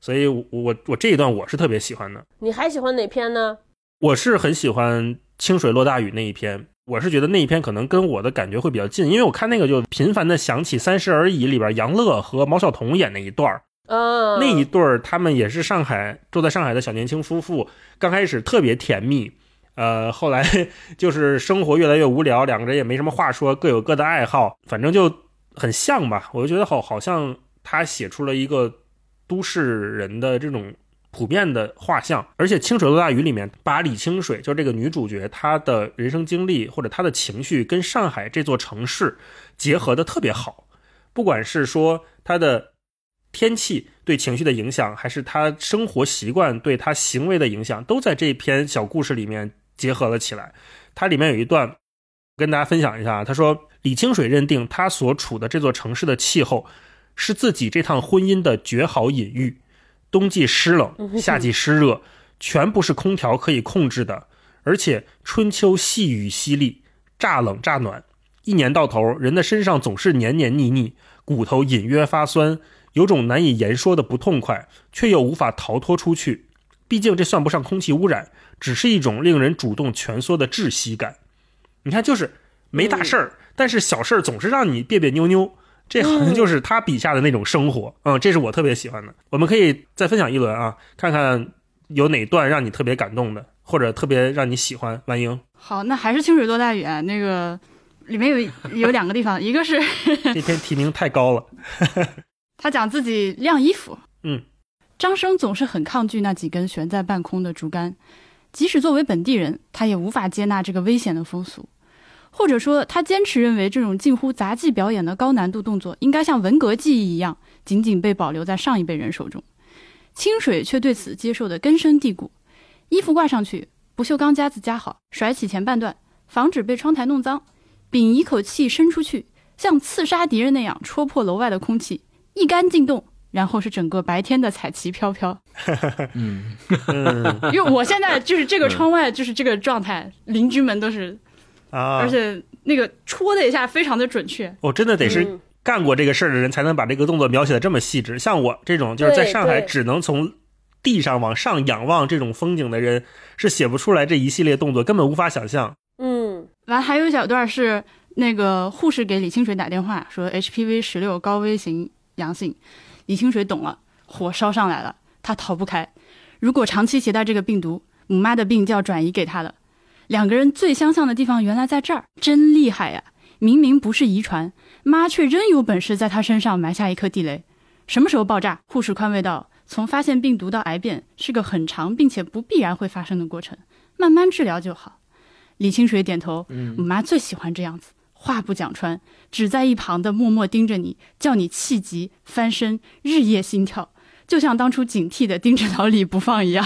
所以我，我我这一段我是特别喜欢的。你还喜欢哪篇呢？我是很喜欢清水落大雨那一篇，我是觉得那一篇可能跟我的感觉会比较近，因为我看那个就频繁的想起《三十而已》里边杨乐和毛晓彤演那一段儿，嗯，那一对儿他们也是上海住在上海的小年轻夫妇，刚开始特别甜蜜，呃，后来 就是生活越来越无聊，两个人也没什么话说，各有各的爱好，反正就很像吧。我就觉得好，好像他写出了一个都市人的这种普遍的画像，而且《清水落大雨》里面把李清水，就这个女主角，她的人生经历或者她的情绪跟上海这座城市结合的特别好，不管是说她的天气对情绪的影响，还是她生活习惯对她行为的影响，都在这篇小故事里面结合了起来。它里面有一段跟大家分享一下啊，他说李清水认定他所处的这座城市的气候是自己这趟婚姻的绝好隐喻。冬季湿冷，夏季湿热，全不是空调可以控制的。而且春秋细雨淅沥，乍冷乍暖，一年到头，人的身上总是黏黏腻腻，骨头隐约发酸，有种难以言说的不痛快，却又无法逃脱出去。毕竟这算不上空气污染，只是一种令人主动蜷缩的窒息感。你看，就是没大事儿，但是小事儿总是让你别别扭扭。这好像就是他笔下的那种生活。嗯，这是我特别喜欢的。我们可以再分享一轮啊，看看有哪段让你特别感动的，或者特别让你喜欢。万英，好，那还是清水落大雨啊。那个里面有有两个地方，一个是这篇提名太高了。他讲自己晾衣服。嗯，张生总是很抗拒那几根悬在半空的竹竿，即使作为本地人，他也无法接纳这个危险的风俗，或者说他坚持认为这种近乎杂技表演的高难度动作应该像文革记忆一样，仅仅被保留在上一辈人手中。清水却对此接受的根深蒂固，衣服挂上去，不锈钢夹子夹好，甩起前半段，防止被窗台弄脏，屏一口气伸出去，像刺杀敌人那样戳破楼外的空气，一杆进洞。然后是整个白天的彩旗飘飘，嗯，因为我现在就是这个窗外就是这个状态，邻居们都是啊，而且那个戳的一下非常的准确。哦真的得是嗯干过这个事儿的人才能把这个动作描写的这么细致。像我这种就是在上海只能从地上往上仰望这种风景的人，是写不出来这一系列动作，根本无法想象。嗯完还有一小段是那个护士给李清水打电话说 HPV 十六高危型阳性，李清水懂了，火烧上来了，他逃不开。如果长期携带这个病毒，母妈的病就要转移给他了。两个人最相像的地方原来在这儿，真厉害呀！明明不是遗传，妈却仍有本事在他身上埋下一颗地雷。什么时候爆炸？护士宽慰道：“从发现病毒到癌变是个很长并且不必然会发生的过程，慢慢治疗就好。”李清水点头，我妈最喜欢这样子，话不讲穿，只在一旁的默默盯着你，叫你气急翻身，日夜心跳，就像当初警惕的盯着老李不放一样。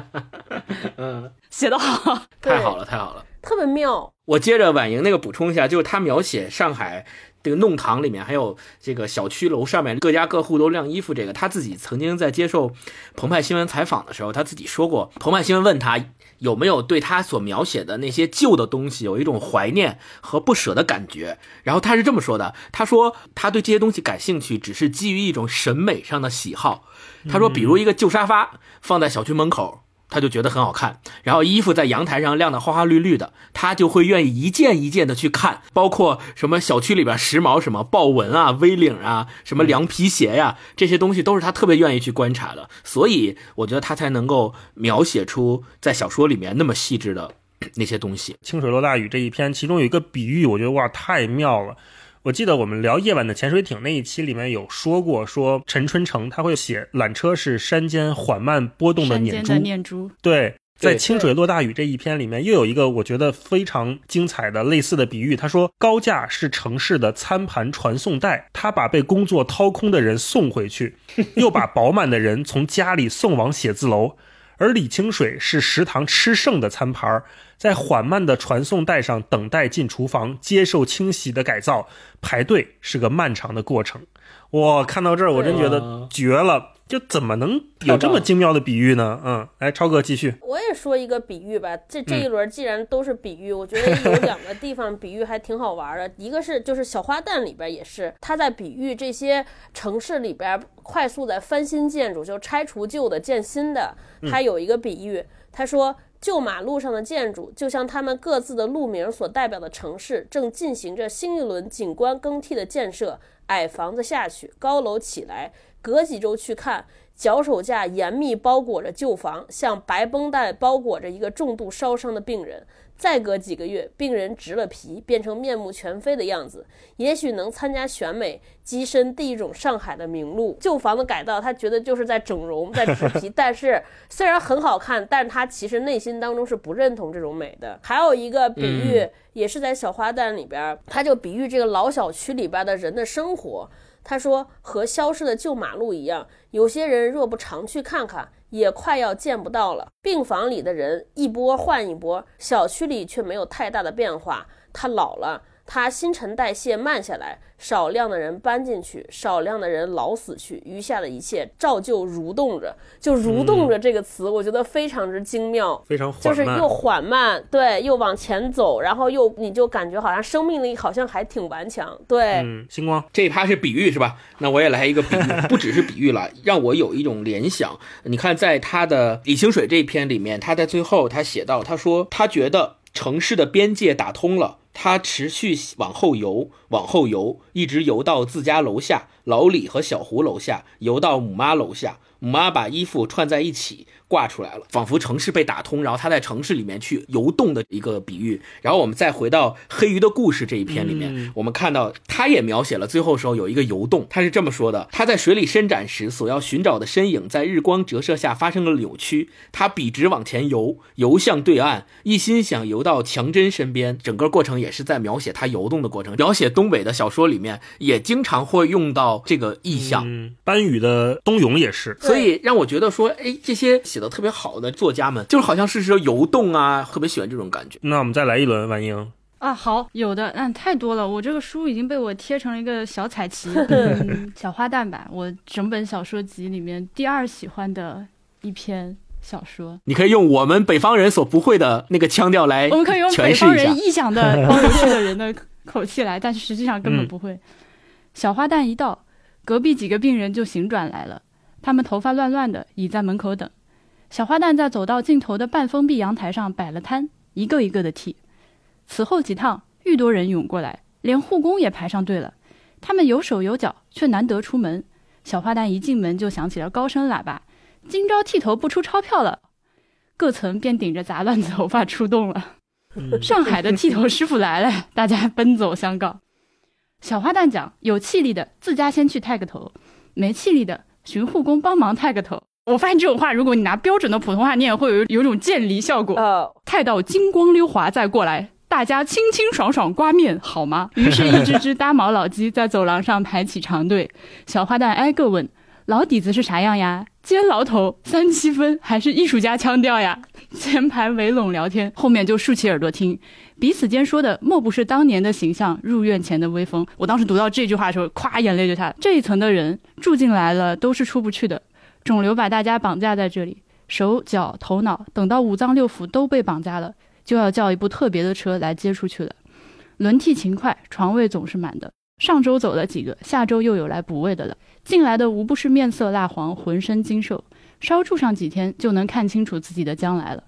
嗯，写得好，太好了，太好了。特别妙。我接着婉莹那个补充一下，就是他描写上海这个弄堂里面，还有这个小区楼上面各家各户都晾衣服，这个他自己曾经在接受澎湃新闻采访的时候，他自己说过，澎湃新闻问他有没有对他所描写的那些旧的东西有一种怀念和不舍的感觉，然后他是这么说的，他说他对这些东西感兴趣，只是基于一种审美上的喜好。他说，比如一个旧沙发放在小区门口。他就觉得很好看，然后衣服在阳台上晾得花花绿绿的，他就会愿意一件一件的去看，包括什么小区里边时髦什么豹纹啊、V 领啊、什么凉皮鞋呀、这些东西都是他特别愿意去观察的，所以我觉得他才能够描写出在小说里面那么细致的那些东西。清水落大雨这一篇，其中有一个比喻，我觉得哇太妙了。我记得我们聊夜晚的潜水艇那一期里面有说过，说陈春成他会写缆车是山间缓慢波动的念珠山间的，念珠，对，在清水落大雨这一篇里面，又有一个我觉得非常精彩的类似的比喻。他说，高架是城市的餐盘传送带，他把被工作掏空的人送回去，又把饱满的人从家里送往写字楼。而李清水是食堂吃剩的餐盘儿，在缓慢的传送带上等待进厨房接受清洗的改造，排队是个漫长的过程。我看到这儿，我真觉得绝了，就怎么能有这么精妙的比喻呢？嗯，来，超哥继续。我也说一个比喻吧，这这一嗯轮既然都是比喻，我觉得有两个地方比喻还挺好玩的。一个是就是小花旦里边也是，他在比喻这些城市里边快速在翻新建筑，就拆除旧的建新的。他有一个比喻，他说。旧马路上的建筑，就像他们各自的路名所代表的城市，正进行着新一轮景观更替的建设。矮房子下去，高楼起来，隔几周去看，脚手架严密包裹着旧房，像白绷带包裹着一个重度烧伤的病人。再隔几个月，病人植了皮，变成面目全非的样子，也许能参加选美，跻身第一种上海的名录。旧房子改造，他觉得就是在整容，在植皮，但是虽然很好看，但他其实内心当中是不认同这种美的。还有一个比喻，也是在小花旦里边，他就比喻这个老小区里边的人的生活。他说，和消失的旧马路一样，有些人若不常去看看，也快要见不到了。病房里的人一波换一波，小区里却没有太大的变化。他老了，他新陈代谢慢下来，少量的人搬进去，少量的人老死去，余下的一切照旧蠕动着。就“蠕动着”这个词，我觉得非常之精妙。非常缓就是，又缓慢，对，又往前走，然后又你就感觉好像生命力好像还挺顽强，对，嗯，星光，这一趴是比喻是吧？那我也来一个比喻，不只是比喻了，让我有一种联想。你看，在他的李清水这一篇里面，他在最后他写到，他说他觉得城市的边界打通了，他持续往后游，往后游，一直游到自家楼下，老李和小胡楼下，游到母妈楼下。母妈把衣服串在一起挂出来了，仿佛城市被打通，然后他在城市里面去游动的一个比喻。然后我们再回到黑鱼的故事这一篇里面，我们看到他也描写了最后时候有一个游动，他是这么说的：他在水里伸展时所要寻找的身影，在日光折射下发生了扭曲。他笔直往前游，游向对岸，一心想游到强真身边。整个过程也是在描写他游动的过程。描写东北的小说里面也经常会用到这个意象。嗯，班宇的《冬泳》也是。所以让我觉得说，哎，这些写的特别好的作家们，就是好像是说游动啊，特别喜欢这种感觉。那我们再来一轮，婉英。啊，好，有的，嗯，太多了。我这个书已经被我贴成了一个小彩旗，嗯、小花旦吧。我整本小说集里面第二喜欢的一篇小说。你可以用我们北方人所不会的那个腔调来，我们可以用北方人臆想的 包邮区的人的口气来，但是实际上根本不会。小花旦一到，隔壁几个病人就醒转来了。他们头发乱乱的，倚在门口等。小花旦在走到尽头的半封闭阳台上摆了摊，一个一个的替。此后几趟，愈多人涌过来，连护工也排上队了。他们有手有脚，却难得出门。小花旦一进门就响起了高声喇叭：“今朝剃头不出钞票了！”各层便顶着杂乱的头发出动了。上海的剃头师傅来了，大家奔走相告。小花旦讲：“有气力的自家先去剃个头，没气力的。”寻护工帮忙剃个头，我发现这种话，如果你拿标准的普通话念，会有有种渐离效果。呃，太到金光溜滑再过来，大家清清爽爽刮面好吗？于是，一只只搭毛老鸡在走廊上排起长队。小花旦挨个问：“老底子是啥样呀？尖牢头、三七分，还是艺术家腔调呀？” 前排围拢聊天，后面就竖起耳朵听，彼此间说的莫不是当年的形象、入院前的威风。我当时读到这句话的时候，咵，眼泪就下来。这一层的人住进来了，都是出不去的。肿瘤把大家绑架在这里，手脚头脑，等到五脏六腑都被绑架了，就要叫一部特别的车来接出去了。轮替勤快，床位总是满的。上周走了几个，下周又有来补位的了。进来的无不是面色蜡黄，浑身精瘦。稍住上几天，就能看清楚自己的将来了，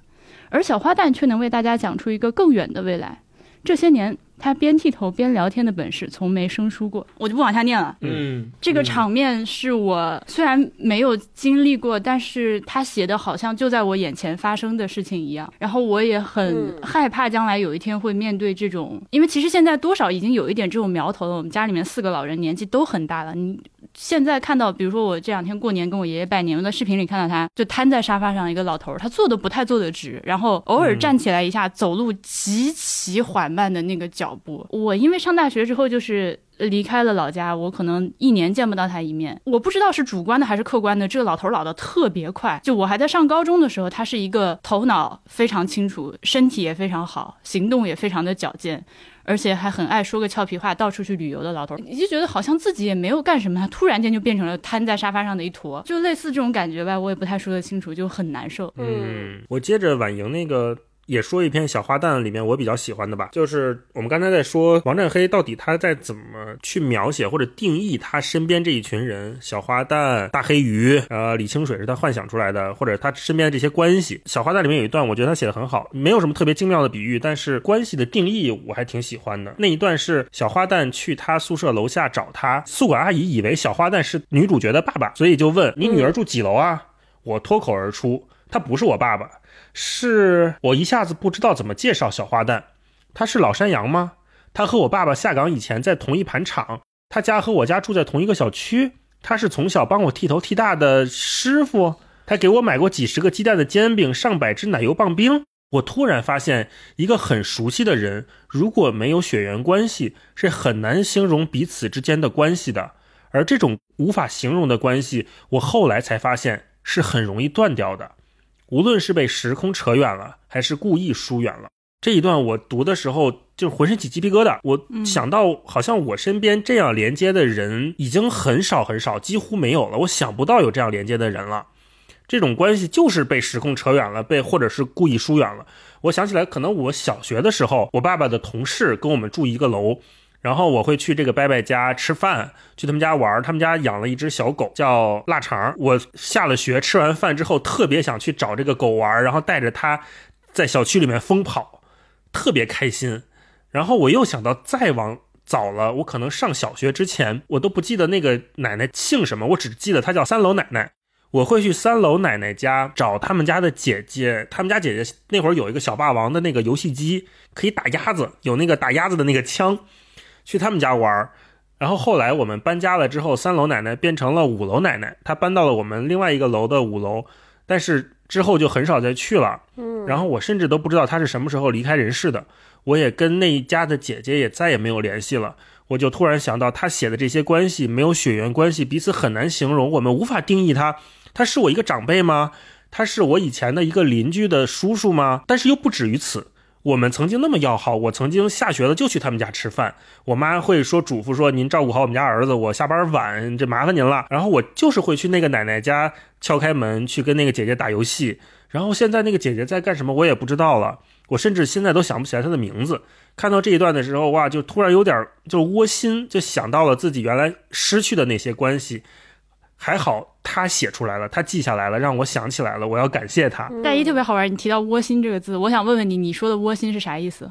而小花旦却能为大家讲出一个更远的未来。这些年，他边剃头边聊天的本事从没生疏过。我就不往下念了。嗯，这个场面是我虽然没有经历过，但是他写的好像就在我眼前发生的事情一样。然后我也很害怕将来有一天会面对这种，因为其实现在多少已经有一点这种苗头了。我们家里面四个老人年纪都很大了，你现在看到，比如说我这两天过年跟我爷爷拜年，我在视频里看到他就瘫在沙发上，一个老头儿，他坐的不太坐得直，然后偶尔站起来一下，走路极其缓慢的那个脚步。我因为上大学之后就是离开了老家，我可能一年见不到他一面。我不知道是主观的还是客观的，这个老头儿老的特别快。就我还在上高中的时候，他是一个头脑非常清楚，身体也非常好，行动也非常的矫健。而且还很爱说个俏皮话，到处去旅游的老头，你就觉得好像自己也没有干什么，他突然间就变成了瘫在沙发上的一坨，就类似这种感觉吧，我也不太说得清楚，就很难受。嗯，我接着婉莹那个。也说一篇小花旦里面我比较喜欢的吧，就是我们刚才在说王占黑到底他在怎么去描写或者定义他身边这一群人，小花旦、大黑鱼，呃，李清水是他幻想出来的，或者他身边的这些关系。小花旦里面有一段，我觉得他写的很好，没有什么特别精妙的比喻，但是关系的定义我还挺喜欢的。那一段是小花旦去他宿舍楼下找他，宿管阿姨以为小花旦是女主角的爸爸，所以就问你女儿住几楼啊？我脱口而出，他不是我爸爸。是我一下子不知道怎么介绍小花旦，他是老山羊吗？他和我爸爸下岗以前在同一盘厂，他家和我家住在同一个小区。他是从小帮我剃头剃大的师傅，他给我买过几十个鸡蛋的煎饼，上百只奶油棒冰。我突然发现，一个很熟悉的人，如果没有血缘关系，是很难形容彼此之间的关系的。而这种无法形容的关系，我后来才发现是很容易断掉的。无论是被时空扯远了，还是故意疏远了，这一段我读的时候就浑身起鸡皮疙瘩。我想到，好像我身边这样连接的人已经很少很少，几乎没有了。我想不到有这样连接的人了。这种关系就是被时空扯远了，被或者是故意疏远了。我想起来，可能我小学的时候，我爸爸的同事跟我们住一个楼。然后我会去这个伯伯家吃饭，去他们家玩。他们家养了一只小狗，叫腊肠。我下了学吃完饭之后，特别想去找这个狗玩，然后带着它在小区里面疯跑，特别开心。然后我又想到再往早了，我可能上小学之前，我都不记得那个奶奶姓什么，我只记得她叫三楼奶奶。我会去三楼奶奶家找他们家的姐姐，他们家姐姐那会儿有一个小霸王的那个游戏机，可以打鸭子，有那个打鸭子的那个枪，去他们家玩儿。然后后来我们搬家了之后，三楼奶奶变成了五楼奶奶，她搬到了我们另外一个楼的五楼，但是之后就很少再去了。嗯，然后我甚至都不知道她是什么时候离开人世的，我也跟那一家的姐姐也再也没有联系了。我就突然想到，她写的这些关系没有血缘关系，彼此很难形容，我们无法定义她。她是我一个长辈吗？她是我以前的一个邻居的叔叔吗？但是又不止于此。我们曾经那么要好，我曾经下学了就去他们家吃饭。我妈会说嘱咐说：“您照顾好我们家儿子，我下班晚，这麻烦您了。”然后我就是会去那个奶奶家敲开门，去跟那个姐姐打游戏。然后现在那个姐姐在干什么，我也不知道了。我甚至现在都想不起来她的名字。看到这一段的时候，哇，就突然有点就窝心，就想到了自己原来失去的那些关系。还好他写出来了，他记下来了，让我想起来了，我要感谢他。大一特别好玩，你提到窝心这个字，我想问问你，你说的窝心是啥意思？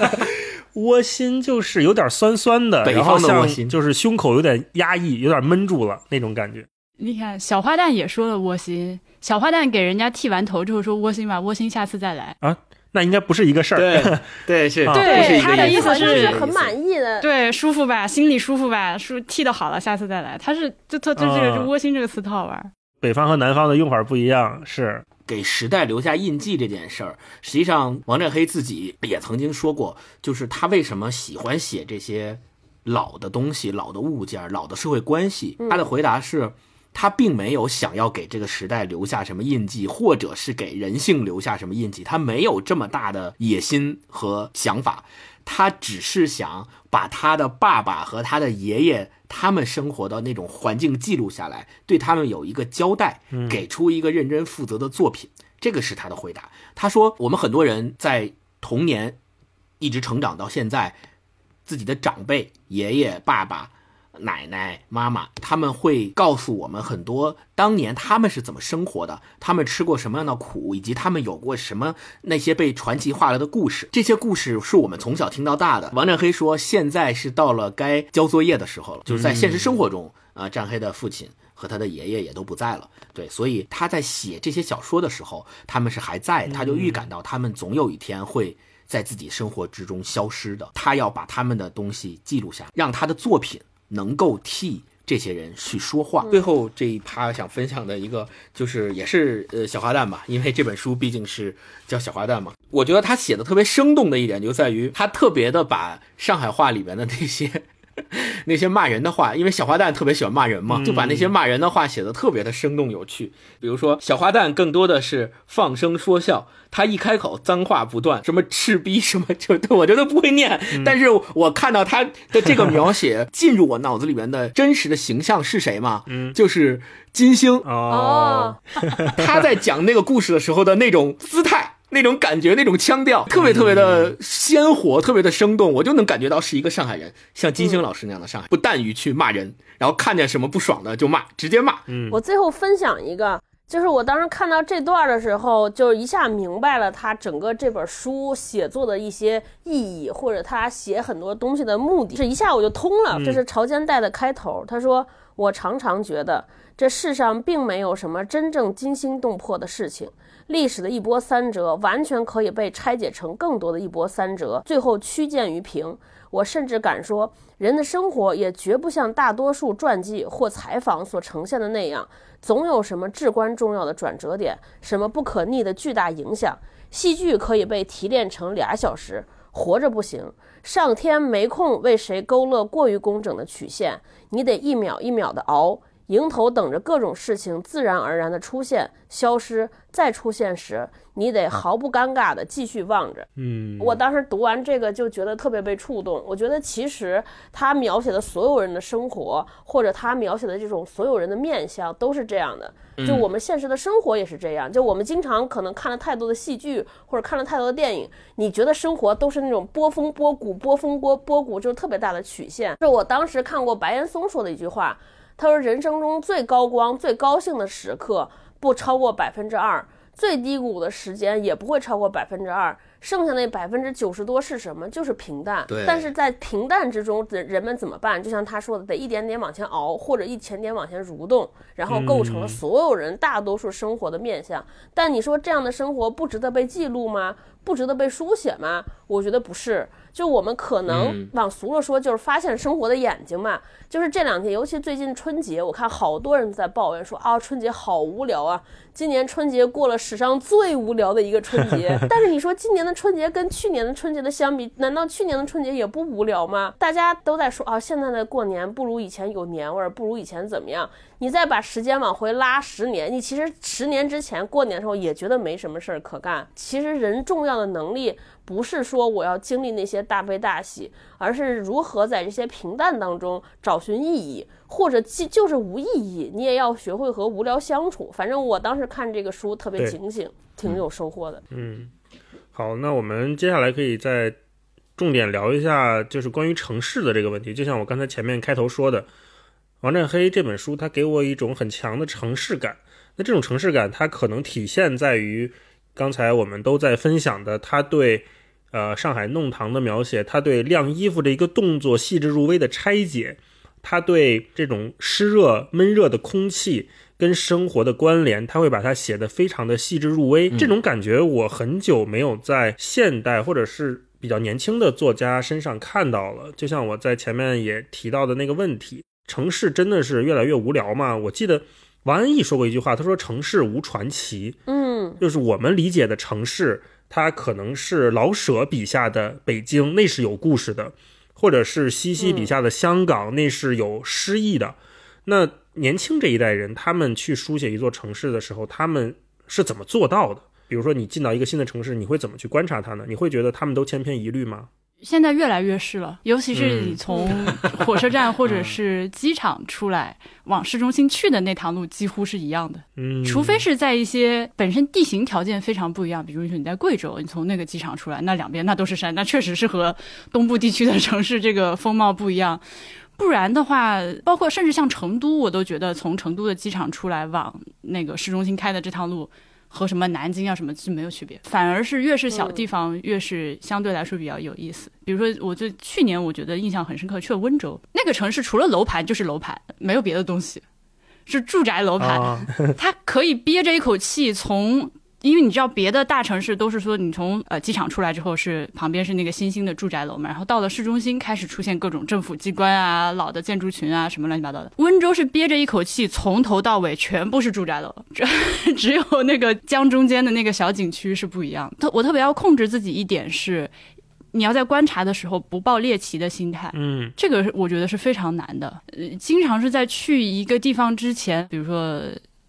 窝心就是有点酸酸的，北然后像方的窝心就是胸口有点压抑，有点闷住了那种感觉。你看小花旦也说了窝心，小花旦给人家剃完头之后说窝心吧，窝心下次再来。那应该不是一个事儿。对 对是，啊对是他的意思是是很满意的。对，舒服吧，心里舒服吧，舒剃的好了，下次再来。他是就他就这个啊这窝心这个词特好玩。北方和南方的用法不一样，是给时代留下印记这件事儿，实际上王占黑自己也曾经说过，就是他为什么喜欢写这些老的东西、老的物件、老的社会关系。他的回答是，他并没有想要给这个时代留下什么印记，或者是给人性留下什么印记，他没有这么大的野心和想法。他只是想把他的爸爸和他的爷爷他们生活的那种环境记录下来，对他们有一个交代，给出一个认真负责的作品。这个是他的回答。他说：“我们很多人在童年一直成长到现在，自己的长辈、爷爷、爸爸、奶奶、妈妈，他们会告诉我们很多当年他们是怎么生活的，他们吃过什么样的苦，以及他们有过什么那些被传奇化了的故事。这些故事是我们从小听到大的。”王占黑说：“现在是到了该交作业的时候了，就是在现实生活中啊，占黑的父亲。”和他的爷爷也都不在了，对，所以他在写这些小说的时候，他们是还在的，他就预感到他们总有一天会在自己生活之中消失的。他要把他们的东西记录下，让他的作品能够替这些人去说话。最后这一趴想分享的一个，就是也是呃小花旦吧，因为这本书毕竟是叫小花旦嘛。我觉得他写的特别生动的一点就在于，他特别的把上海话里面的那些。那些骂人的话，因为小花旦特别喜欢骂人嘛，就把那些骂人的话写的特别的生动有趣。比如说，小花旦更多的是放声说笑，他一开口脏话不断，什么赤逼什么，就 我觉得不会念，但是我看到他的这个描写进入我脑子里面的真实的形象是谁嘛？嗯，就是金星，哦，他在讲那个故事的时候的那种姿态。那种感觉，那种腔调，特别特别的鲜活，特别的生动，我就能感觉到是一个上海人，像金星老师那样的上海，不惮于去骂人，然后看见什么不爽的就骂，直接骂。嗯，我最后分享一个，就是我当时看到这段的时候，就一下明白了他整个这本书写作的一些意义，或者他写很多东西的目的，是一下我就通了。这是《朝间带》的开头，他说：“我常常觉得这世上并没有什么真正惊心动魄的事情。”历史的一波三折，完全可以被拆解成更多的一波三折，最后趋近于平。我甚至敢说，人的生活也绝不像大多数传记或采访所呈现的那样，总有什么至关重要的转折点，什么不可逆的巨大影响。戏剧可以被提炼成俩小时，活着不行。上天没空为谁勾勒过于工整的曲线，你得一秒一秒的熬。迎头等着各种事情自然而然的出现、消失，再出现时，你得毫不尴尬的继续望着。嗯，我当时读完这个就觉得特别被触动。我觉得其实他描写的所有人的生活，或者他描写的这种所有人的面相，都是这样的。就我们现实的生活也是这样。就我们经常可能看了太多的戏剧，或者看了太多的电影，你觉得生活都是那种波峰波谷、波峰波波谷，就是特别大的曲线。就我当时看过白岩松说的一句话。他说：“人生中最高光、最高兴的时刻不超过百分之二，最低谷的时间也不会超过百分之二。剩下那百分之九十多是什么？就是平淡。对但是在平淡之中，人人们怎么办？就像他说的，得一点点往前熬，或者一点点往前蠕动，然后构成了所有人大多数生活的面相。但你说这样的生活不值得被记录吗？不值得被书写吗？我觉得不是。就我们可能嗯往俗了说，就是发现生活的眼睛嘛。就是这两天，尤其最近春节，我看好多人在抱怨说啊，春节好无聊啊。今年春节过了史上最无聊的一个春节，但是你说今年的春节跟去年的春节的相比，难道去年的春节也不无聊吗？大家都在说啊，现在的过年不如以前有年味儿，不如以前怎么样？你再把时间往回拉十年，你其实十年之前过年的时候也觉得没什么事儿可干。其实人重要的能力不是说我要经历那些大悲大喜，而是如何在这些平淡当中找寻意义，或者即就是无意义，你也要学会和无聊相处。反正我当时看这个书特别警醒，挺有收获的。嗯，好，那我们接下来可以再重点聊一下，就是关于城市的这个问题。就像我刚才前面开头说的，王占黑这本书，它给我一种很强的城市感。那这种城市感，它可能体现在于刚才我们都在分享的，他对呃上海弄堂的描写，他对晾衣服的一个动作细致入微的拆解，他对这种湿热闷热的空气跟生活的关联，他会把它写得非常的细致入微。这种感觉我很久没有在现代或者是比较年轻的作家身上看到了。就像我在前面也提到的那个问题，城市真的是越来越无聊吗？我记得王安忆说过一句话，他说城市无传奇。嗯，就是我们理解的城市，它可能是老舍笔下的北京，那是有故事的；或者是西西笔下的香港，那是有诗意的。那年轻这一代人，他们去书写一座城市的时候，他们是怎么做到的？比如说，你进到一个新的城市，你会怎么去观察它呢？你会觉得他们都千篇一律吗？现在越来越是了，尤其是嗯你从火车站 或者是机场出来往市中心去的那条路，几乎是一样的。嗯，除非是在一些本身地形条件非常不一样，比如说你在贵州，你从那个机场出来，那两边那都是山，那确实是和东部地区的城市这个风貌不一样。不然的话，包括甚至像成都，我都觉得从成都的机场出来往那个市中心开的这趟路，和什么南京啊什么是没有区别，反而是越是小地方，越是相对来说比较有意思。比如说，我就去年我觉得印象很深刻，去了温州那个城市，除了楼盘就是楼盘，没有别的东西，是住宅楼盘。啊，它可以憋着一口气从。因为你知道，别的大城市都是说，你从呃机场出来之后是旁边是那个新兴的住宅楼嘛，然后到了市中心开始出现各种政府机关啊、老的建筑群啊什么乱七八糟的。温州是憋着一口气，从头到尾全部是住宅楼，只 只有那个江中间的那个小景区是不一样的。特我特别要控制自己一点是，你要在观察的时候不抱猎奇的心态。嗯这个是我觉得是非常难的。呃，经常是在去一个地方之前，比如说。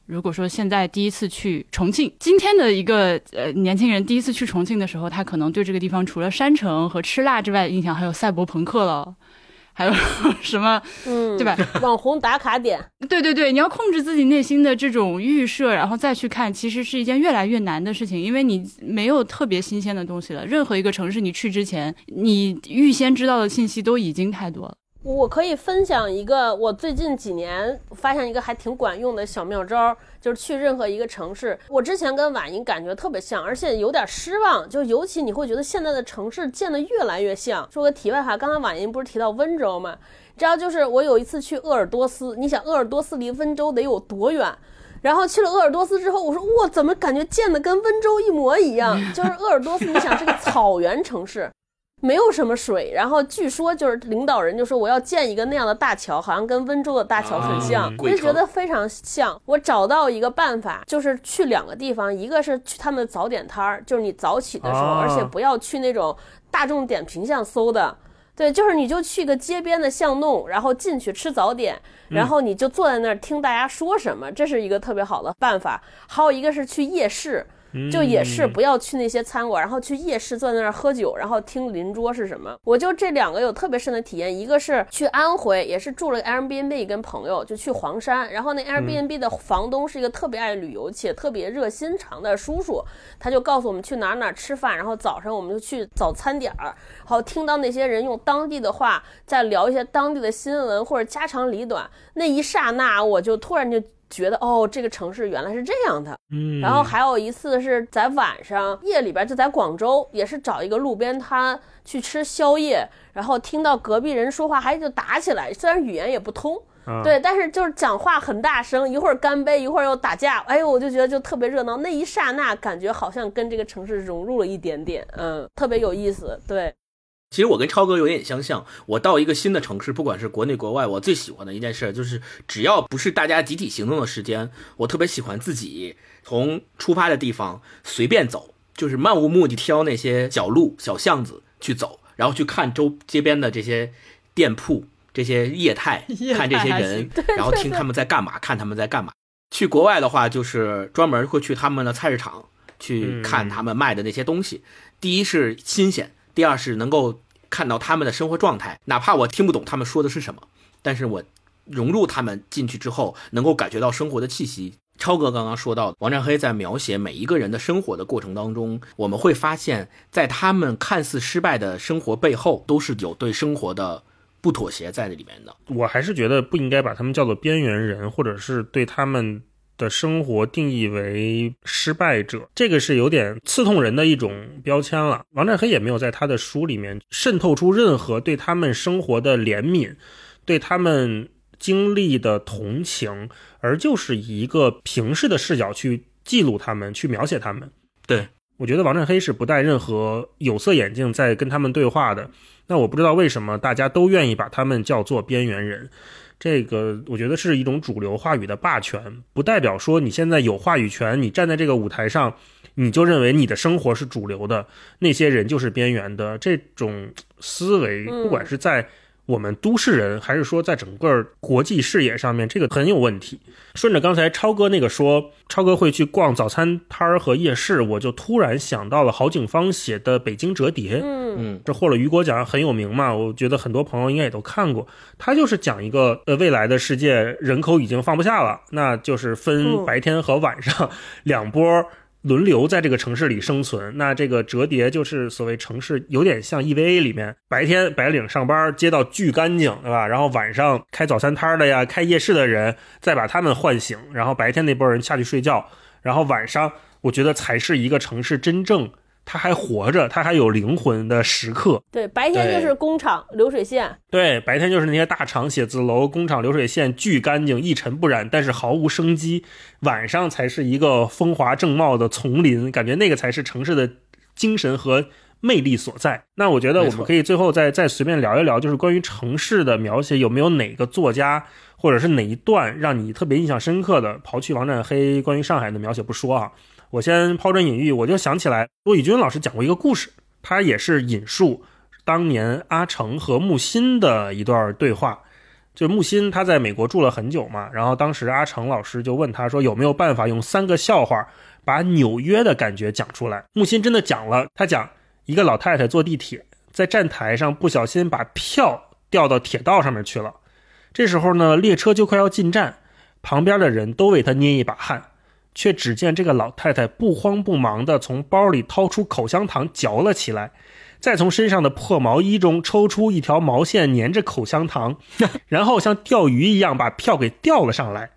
如果说现在第一次去重庆，今天的一个呃年轻人第一次去重庆的时候，他可能对这个地方除了山城和吃辣之外的，印象还有赛博朋克了，还有什么嗯，对吧？网红打卡点，对对对，你要控制自己内心的这种预设，然后再去看，其实是一件越来越难的事情，因为你没有特别新鲜的东西了。任何一个城市你去之前，你预先知道的信息都已经太多了。我可以分享一个我最近几年发现一个还挺管用的小妙招，就是去任何一个城市，我之前跟婉莹感觉特别像，而且有点失望，就尤其你会觉得现在的城市建得越来越像。说个题外话，刚才婉莹不是提到温州吗？你知道，就是我有一次去鄂尔多斯，你想鄂尔多斯离温州得有多远？然后去了鄂尔多斯之后，我说哇，怎么感觉建的跟温州一模一样？就是鄂尔多斯，你想是个草原城市，没有什么水，然后据说就是领导人就说我要建一个那样的大桥，好像跟温州的大桥很像，啊我就觉得非常像。我找到一个办法，就是去两个地方，一个是去他们的早点摊儿，就是你早起的时候，啊而且不要去那种大众点评上搜的。对，就是你就去个街边的巷弄，然后进去吃早点，然后你就坐在那儿听大家说什么，这是一个特别好的办法。还有一个是去夜市，就也是嗯不要去那些餐馆，然后去夜市坐在那儿喝酒，然后听邻桌是什么。我就这两个有特别深的体验，一个是去安徽，也是住了 Airbnb 跟朋友，就去黄山，然后那 Airbnb 的房东是一个特别爱旅游且特别热心肠的叔叔，他就告诉我们去哪儿哪儿吃饭，然后早上我们就去早餐点儿，好听到那些人用当地的话在聊一些当地的新闻或者家长里短，那一刹那我就突然就觉得哦，这个城市原来是这样的。嗯，然后还有一次是在晚上夜里边，就在广州，也是找一个路边摊去吃宵夜，然后听到隔壁人说话，还就打起来，虽然语言也不通。啊对，但是就是讲话很大声，一会儿干杯，一会儿又打架，哎呦，我就觉得就特别热闹。那一刹那，感觉好像跟这个城市融入了一点点，嗯，特别有意思。对，其实我跟超哥有点相像，我到一个新的城市，不管是国内国外，我最喜欢的一件事就是，只要不是大家集体行动的时间，我特别喜欢自己从出发的地方随便走，就是漫无目的挑那些小路、小巷子去走，然后去看周街边的这些店铺、这些业态，业态看这些人，然后听他们在干嘛，看他们在干嘛。去国外的话，就是专门会去他们的菜市场去看他们卖的那些东西。第一是新鲜，第二是能够看到他们的生活状态，哪怕我听不懂他们说的是什么，但是我融入他们进去之后，能够感觉到生活的气息。超哥刚刚说到，王占黑在描写每一个人的生活的过程当中，我们会发现，在他们看似失败的生活背后，都是有对生活的不妥协在里面的。我还是觉得不应该把他们叫做边缘人，或者是对他们的生活定义为失败者，这个是有点刺痛人的一种标签了。王占黑也没有在他的书里面渗透出任何对他们生活的怜悯，对他们经历的同情，而就是以一个平视的视角去记录他们，去描写他们。对，我觉得王占黑是不戴任何有色眼镜在跟他们对话的。那我不知道为什么大家都愿意把他们叫做边缘人，这个我觉得是一种主流话语的霸权，不代表说你现在有话语权，你站在这个舞台上，你就认为你的生活是主流的，那些人就是边缘的。这种思维，嗯不管是在我们都市人，还是说在整个国际视野上面，这个很有问题。顺着刚才超哥那个说，超哥会去逛早餐摊儿和夜市，我就突然想到了郝景芳写的《北京折叠》。嗯嗯，这获了雨果奖很有名嘛，我觉得很多朋友应该也都看过。他就是讲一个呃未来的世界，人口已经放不下了，那就是分嗯白天和晚上两波轮流在这个城市里生存。那这个折叠就是所谓城市有点像 EVA 里面，白天白领上班，街道巨干净，对吧？然后晚上开早餐摊的呀，开夜市的人再把他们唤醒，然后白天那波人下去睡觉，然后晚上我觉得才是一个城市真正。他还活着，他还有灵魂的时刻。对，白天就是工厂流水线，对，白天就是那些大厂、写字楼、工厂流水线巨干净、一尘不染，但是毫无生机。晚上才是一个风华正茂的丛林，感觉那个才是城市的精神和魅力所在。那我觉得我们可以最后再再随便聊一聊，就是关于城市的描写，有没有哪个作家或者是哪一段让你特别印象深刻的？刨去王占黑关于上海的描写不说啊，我先抛砖引玉，我就想起来骆以军老师讲过一个故事，他也是引述当年阿成和木心的一段对话。就木心他在美国住了很久嘛，然后当时阿成老师就问他说有没有办法用三个笑话把纽约的感觉讲出来。木心真的讲了，他讲一个老太太坐地铁，在站台上不小心把票掉到铁道上面去了，这时候呢列车就快要进站，旁边的人都为他捏一把汗。却只见这个老太太不慌不忙地从包里掏出口香糖嚼了起来，再从身上的破毛衣中抽出一条毛线粘着口香糖，然后像钓鱼一样把票给钓了上来。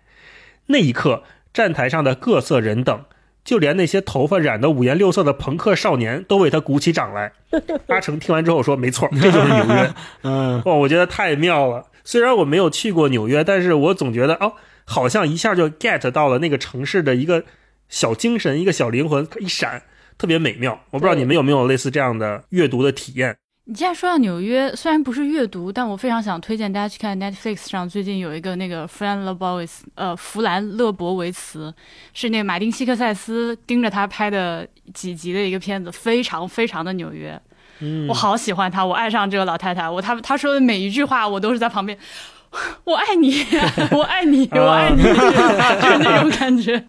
那一刻，站台上的各色人等，就连那些头发染得五颜六色的朋克少年，都为他鼓起掌来。阿成听完之后说：“没错，这就是纽约。”嗯，哦，我觉得太妙了。虽然我没有去过纽约，但是我总觉得哦，好像一下就 get 到了那个城市的一个小精神、一个小灵魂一闪，特别美妙。我不知道你们有没有类似这样的阅读的体验？你既然说到纽约，虽然不是阅读，但我非常想推荐大家去看 Netflix 上最近有一个那个 Fran Lebowitz，呃，弗兰勒伯维茨，是那个马丁西克塞斯盯着他拍的几集的一个片子，非常非常的纽约。嗯我好喜欢他，我爱上这个老太太，我他他说的每一句话，我都是在旁边。我爱你，我爱你，我爱你，就是那种感觉。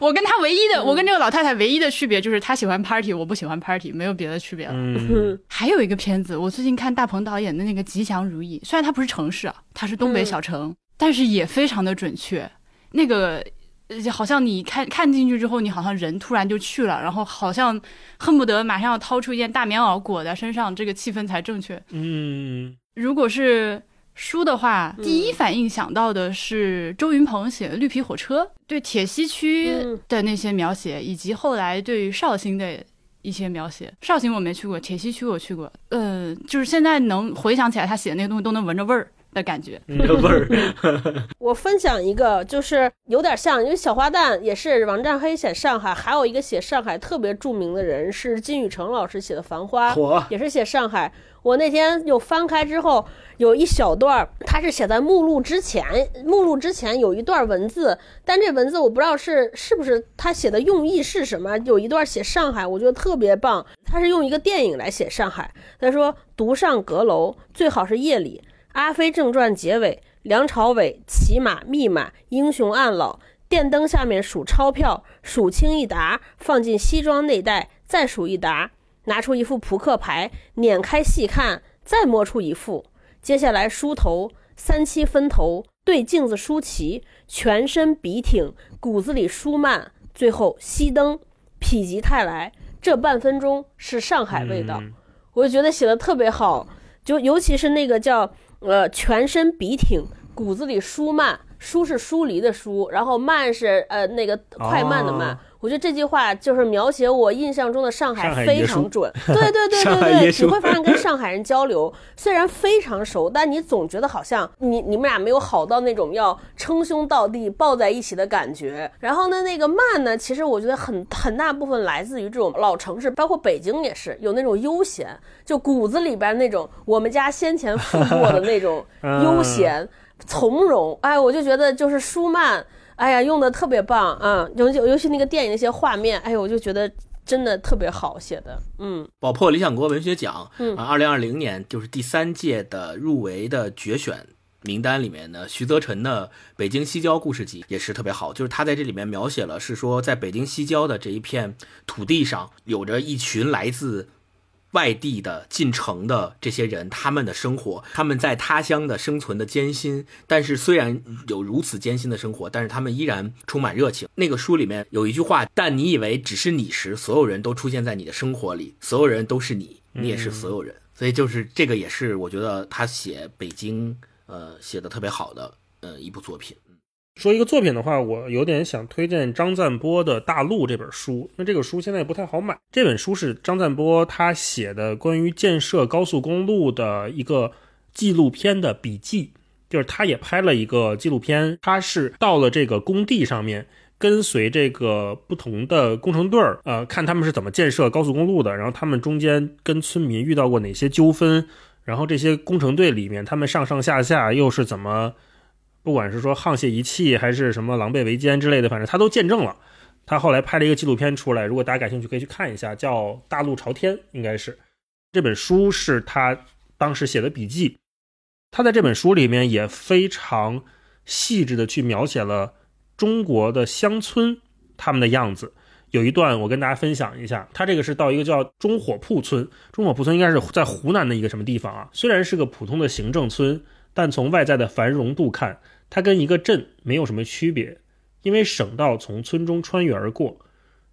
我跟他唯一的，我跟这个老太太唯一的区别就是她喜欢 party，我不喜欢 party，没有别的区别了。嗯还有一个片子，我最近看大鹏导演的那个《吉祥如意》，虽然它不是城市啊，它是东北小城，但是也非常的准确。那个呃好像你看看进去之后，你好像人突然就去了，然后好像恨不得马上要掏出一件大棉袄裹在身上，这个气氛才正确。嗯如果是书的话，第一反应想到的是周云鹏写的《绿皮火车》，对铁西区嗯的那些描写，以及后来对于绍兴的一些描写。绍兴我没去过，铁西区我去过。呃，就是现在能回想起来，他写的那个东西都能闻着味儿的感觉。那个味儿，我分享一个，就是有点像，因为小花旦也是王占黑写上海，还有一个写上海特别著名的人是金宇澄老师写的《繁花》，也是写上海。我那天又翻开之后，有一小段儿，它是写在目录之前，目录之前有一段文字，但这文字我不知道是是不是他写的用意是什么。有一段写上海，我觉得特别棒，他是用一个电影来写上海。他说：“独上阁楼，最好是夜里。”《阿飞正传》结尾，梁朝伟骑马密码，英雄暗老，电灯下面数钞票，数清一沓，放进西装内袋，再数一沓，拿出一副扑克牌，捻开细看，再摸出一副。接下来梳头，三七分头，对镜子梳齐，全身笔挺，骨子里舒曼，最后熄灯，否极泰来。这半分钟是上海味道，嗯我就觉得写的特别好，就尤其是那个叫呃全身笔挺，骨子里舒慢，疏是疏离的疏，然后慢是呃那个快慢的慢。哦我觉得这句话就是描写我印象中的上海非常准，对对对对对，你会发现跟上海人交流，虽然非常熟，但你总觉得好像你你们俩没有好到那种要称兄道弟抱在一起的感觉。然后呢，那个慢呢，其实我觉得很很大部分来自于这种老城市，包括北京也是有那种悠闲，就骨子里边那种我们家先前富过的那种 悠闲。从容，哎，我就觉得就是舒曼，哎呀，用的特别棒啊，尤尤尤其那个电影那些画面，哎呦，我就觉得真的特别好写的，嗯宝珀理想国文学奖嗯啊，二零二零年就是第三届的入围的决选名单里面呢，徐则臣的《北京西郊故事集》也是特别好，就是他在这里面描写了是说，在北京西郊的这一片土地上，有着一群来自。外地的进城的这些人，他们的生活，他们在他乡的生存的艰辛，但是虽然有如此艰辛的生活，但是他们依然充满热情。那个书里面有一句话：“但你以为只是你时，所有人都出现在你的生活里，所有人都是你，你也是所有人。所以就是这个，也是我觉得他写北京，呃，写的特别好的，呃，一部作品。说一个作品的话，我有点想推荐张赞波的《大陆》这本书。那这个书现在也不太好买。这本书是张赞波他写的关于建设高速公路的一个纪录片的笔记，就是他也拍了一个纪录片。他是到了这个工地上面，跟随这个不同的工程队儿，呃，看他们是怎么建设高速公路的，然后他们中间跟村民遇到过哪些纠纷，然后这些工程队里面他们上上下下又是怎么。不管是说沆瀣一气，还是什么狼狈为奸之类的，反正他都见证了。他后来拍了一个纪录片出来，如果大家感兴趣，可以去看一下，叫《大陆朝天》，应该是这本书是他当时写的笔记。他在这本书里面也非常细致的去描写了中国的乡村他们的样子。有一段我跟大家分享一下，他这个是到一个叫中火铺村，中火铺村应该是在湖南的一个什么地方啊？虽然是个普通的行政村，但从外在的繁荣度看，它跟一个镇没有什么区别，因为省道从村中穿越而过，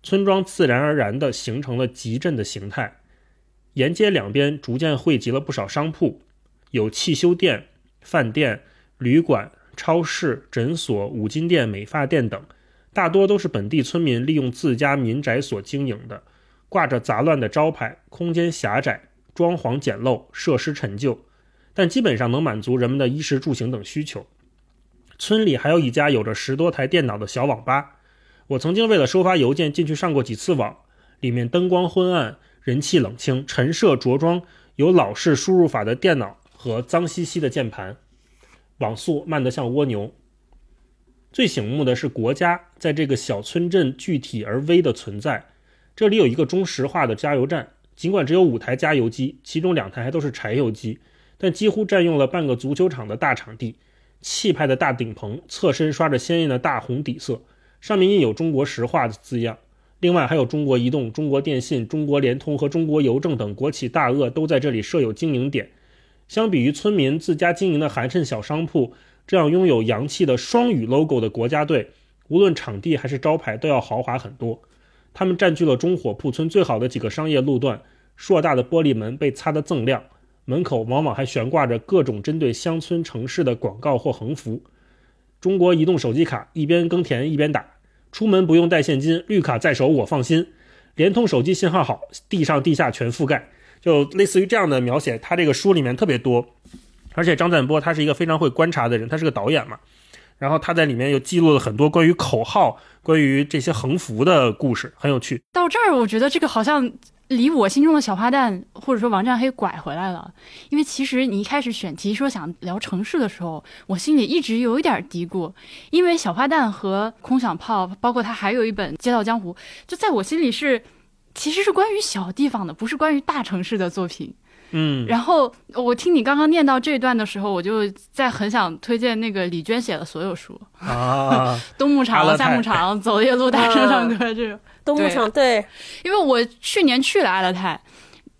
村庄自然而然地形成了集镇的形态。沿街两边逐渐汇集了不少商铺，有汽修店、饭店、旅馆、超市、诊所、五金店、美发店等，大多都是本地村民利用自家民宅所经营的，挂着杂乱的招牌，空间狭窄，装潢简陋，设施陈旧。但基本上能满足人们的衣食住行等需求。村里还有一家有着十多台电脑的小网吧，我曾经为了收发邮件进去上过几次网，里面灯光昏暗，人气冷清，陈设着装，有老式输入法的电脑和脏兮兮的键盘，网速慢得像蜗牛。最醒目的是国家在这个小村镇具体而微的存在。这里有一个中石化的加油站，尽管只有五台加油机，其中两台还都是柴油机。但几乎占用了半个足球场的大场地，气派的大顶棚侧身刷着鲜艳的大红底色，上面印有中国石化的字样。另外还有中国移动、中国电信、中国联通和中国邮政等国企大鳄都在这里设有经营点。相比于村民自家经营的寒碜小商铺，这样拥有洋气的双语 logo 的国家队，无论场地还是招牌都要豪华很多。他们占据了中火铺村最好的几个商业路段，硕大的玻璃门被擦得锃亮。门口往往还悬挂着各种针对乡村城市的广告或横幅。中国移动手机卡一边耕田一边打，出门不用带现金，绿卡在手我放心。联通手机信号好，地上地下全覆盖，就类似于这样的描写，他这个书里面特别多。而且张赞波他是一个非常会观察的人，他是个导演嘛，然后他在里面又记录了很多关于口号、关于这些横幅的故事，很有趣。到这儿，我觉得这个好像离我心中的小花旦或者说王占黑拐回来了，因为其实你一开始选题说想聊城市的时候，我心里一直有一点嘀咕，因为小花旦和空想炮，包括他还有一本《街道江湖》，就在我心里是其实是关于小地方的，不是关于大城市的作品。嗯，然后我听你刚刚念到这段的时候，我就在很想推荐那个李娟写的所有书，啊，冬牧场、夏牧场、走夜路、大声唱歌这种。东牧场对，因为我去年去了阿勒泰，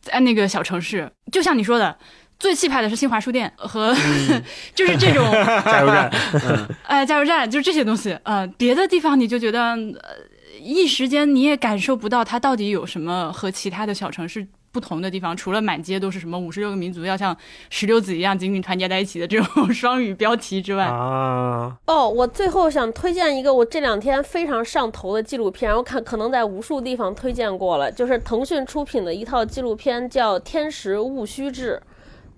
在那个小城市，就像你说的，最气派的是新华书店和、就是这种 加油站，哎加油站，就是这些东西。呃，别的地方你就觉得，呃，一时间你也感受不到它到底有什么和其他的小城市。不同的地方，除了满街都是什么五十六个民族要像石榴籽一样紧紧团结在一起的这种双语标题之外，啊，哦，我最后想推荐一个我这两天非常上头的纪录片，我看可能在无数地方推荐过了，就是腾讯出品的一套纪录片，叫《天时戊戌制》。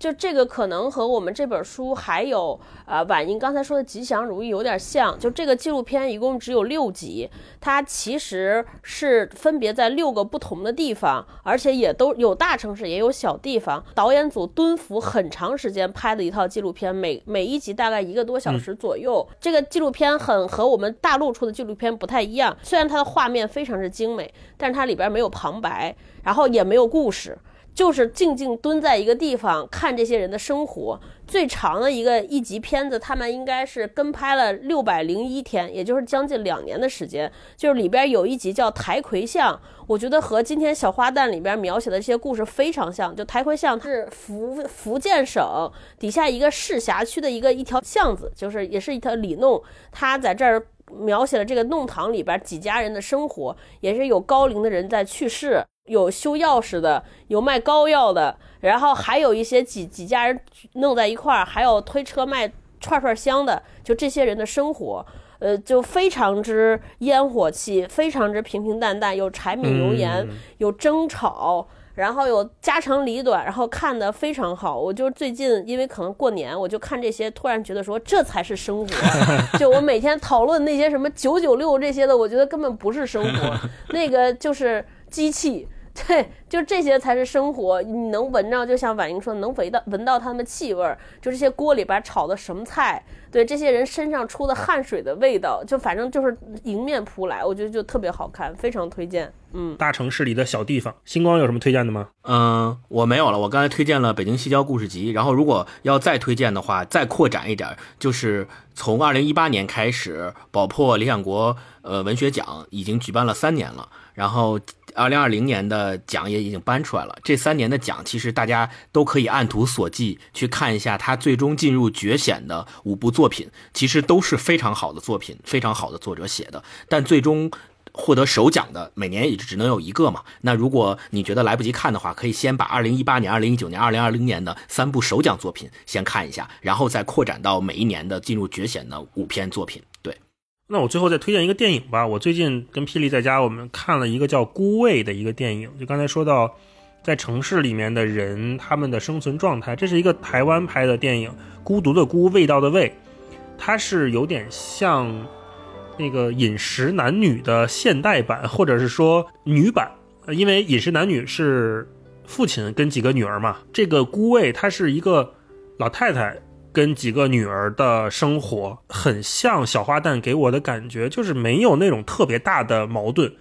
就这个可能和我们这本书还有呃婉莹刚才说的吉祥如意有点像。就这个纪录片一共只有六集，它其实是分别在六个不同的地方，而且也都有大城市也有小地方。导演组蹲伏很长时间拍的一套纪录片，每每一集大概一个多小时左右。这个纪录片很和我们大陆出的纪录片不太一样，虽然它的画面非常之精美，但是它里边没有旁白，然后也没有故事。就是静静蹲在一个地方看这些人的生活。最长的一个一集片子，他们应该是跟拍了六百零一天，也就是将近两年的时间。就是里边有一集叫台魁巷，我觉得和今天小花旦里边描写的这些故事非常像。就台魁巷是福福建省底下一个市辖区的一个一条巷子，就是也是一条里弄，他在这儿。描写了这个弄堂里边几家人的生活，也是有高龄的人在去世，有修钥匙的，有卖膏药的，然后还有一些几几家人弄在一块儿，还有推车卖串串香的，就这些人的生活，呃，就非常之烟火气，非常之平平淡淡，有柴米油盐，有争吵。然后有家长里短，然后看的非常好。我就最近因为可能过年，我就看这些，突然觉得说这才是生活。就我每天讨论那些什么九九六这些的，我觉得根本不是生活，那个就是机器。对，就这些才是生活。你能闻着，就像婉莹说，能闻到闻到他们气味儿，就这些锅里边炒的什么菜，对这些人身上出的汗水的味道，就反正就是迎面扑来，我觉得就特别好看，非常推荐。嗯，大城市里的小地方，星光有什么推荐的吗？嗯，我没有了。我刚才推荐了《北京西郊故事集》，然后如果要再推荐的话，再扩展一点，就是从二零一八年开始，宝珀理想国呃文学奖已经举办了三年了，然后二零二零年的奖也已经颁出来了。这三年的奖，其实大家都可以按图索骥去看一下，他最终进入决选的五部作品，其实都是非常好的作品，非常好的作者写的，但最终。获得首奖的每年也只能有一个嘛。那如果你觉得来不及看的话，可以先把二零一八年、二零一九年、二零二零年的三部首奖作品先看一下，然后再扩展到每一年的进入决选的五篇作品。那我最后再推荐一个电影吧。我最近跟霹雳在家，我们看了一个叫《孤味》的一个电影。就刚才说到，在城市里面的人他们的生存状态，这是一个台湾拍的电影，《孤独的孤，味道的味》，它是有点像。那个《饮食男女》的现代版，或者是说女版，因为《饮食男女》是父亲跟几个女儿嘛，这个孤味她是一个老太太跟几个女儿的生活，很像小花旦给我的感觉，就是没有那种特别大的矛盾。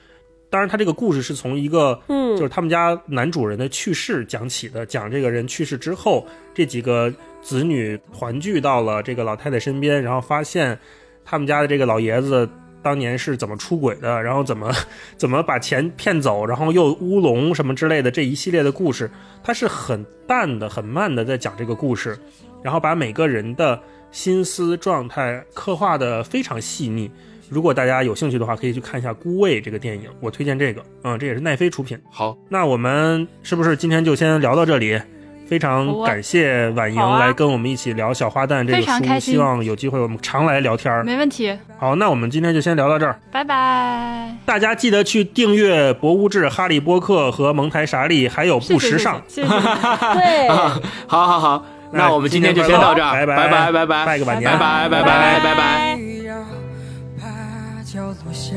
当然，他这个故事是从一个，嗯，就是他们家男主人的去世讲起的，讲这个人去世之后，这几个子女团聚到了这个老太太身边，然后发现。他们家的这个老爷子当年是怎么出轨的，然后怎么 怎么把钱骗走，然后又乌龙什么之类的这一系列的故事，他是很淡的、很慢的在讲这个故事，然后把每个人的心思状态刻画的非常细腻。如果大家有兴趣的话，可以去看一下《孤味》这个电影，我推荐这个。嗯，这也是奈飞出品。好，那我们是不是今天就先聊到这里？非常感谢婉莹来跟我们一起聊《小花旦》这非常个书，开心希望有机会我们常来聊天儿。没问题，好，那我们今天就先聊到这儿。拜拜。大家记得去订阅《博物志》《哈利波特》和蒙台傻利，还有不时尚。谢谢谢谢。对，好好好，那我们今天就先到这儿，拜拜拜拜拜拜个晚年拜拜拜拜拜拜。要怕角落下，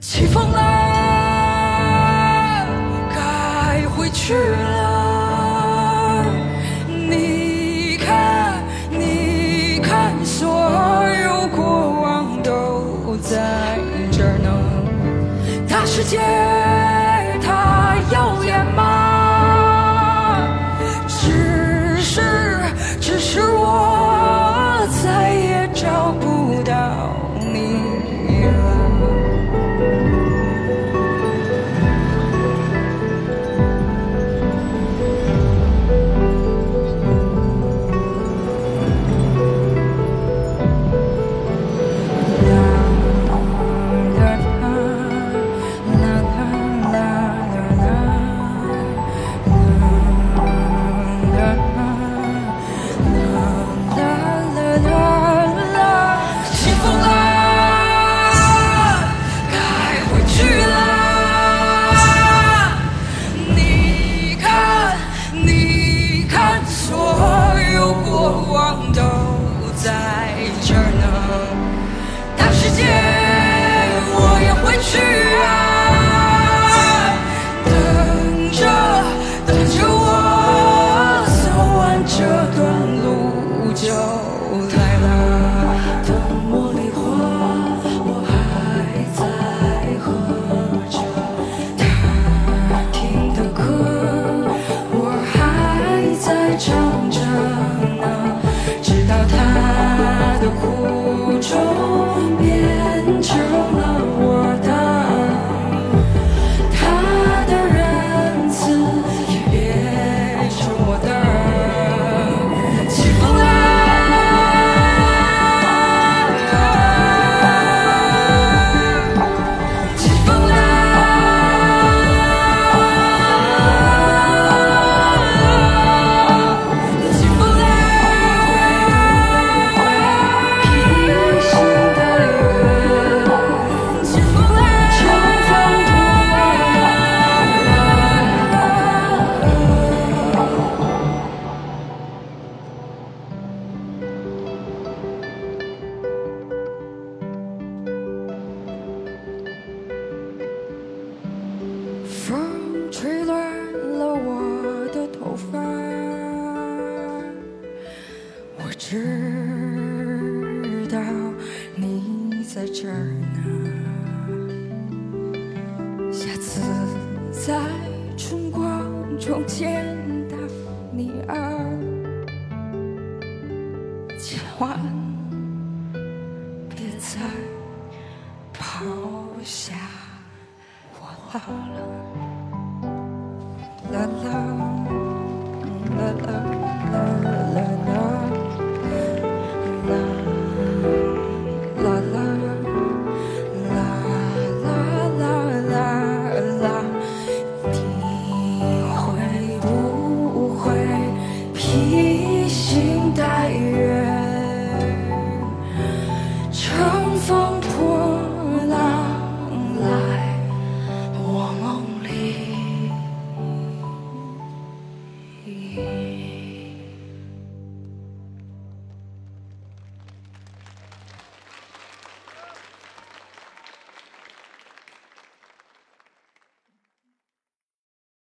起风了，该回去了。你看，你看，所有过往都在这儿呢。大世界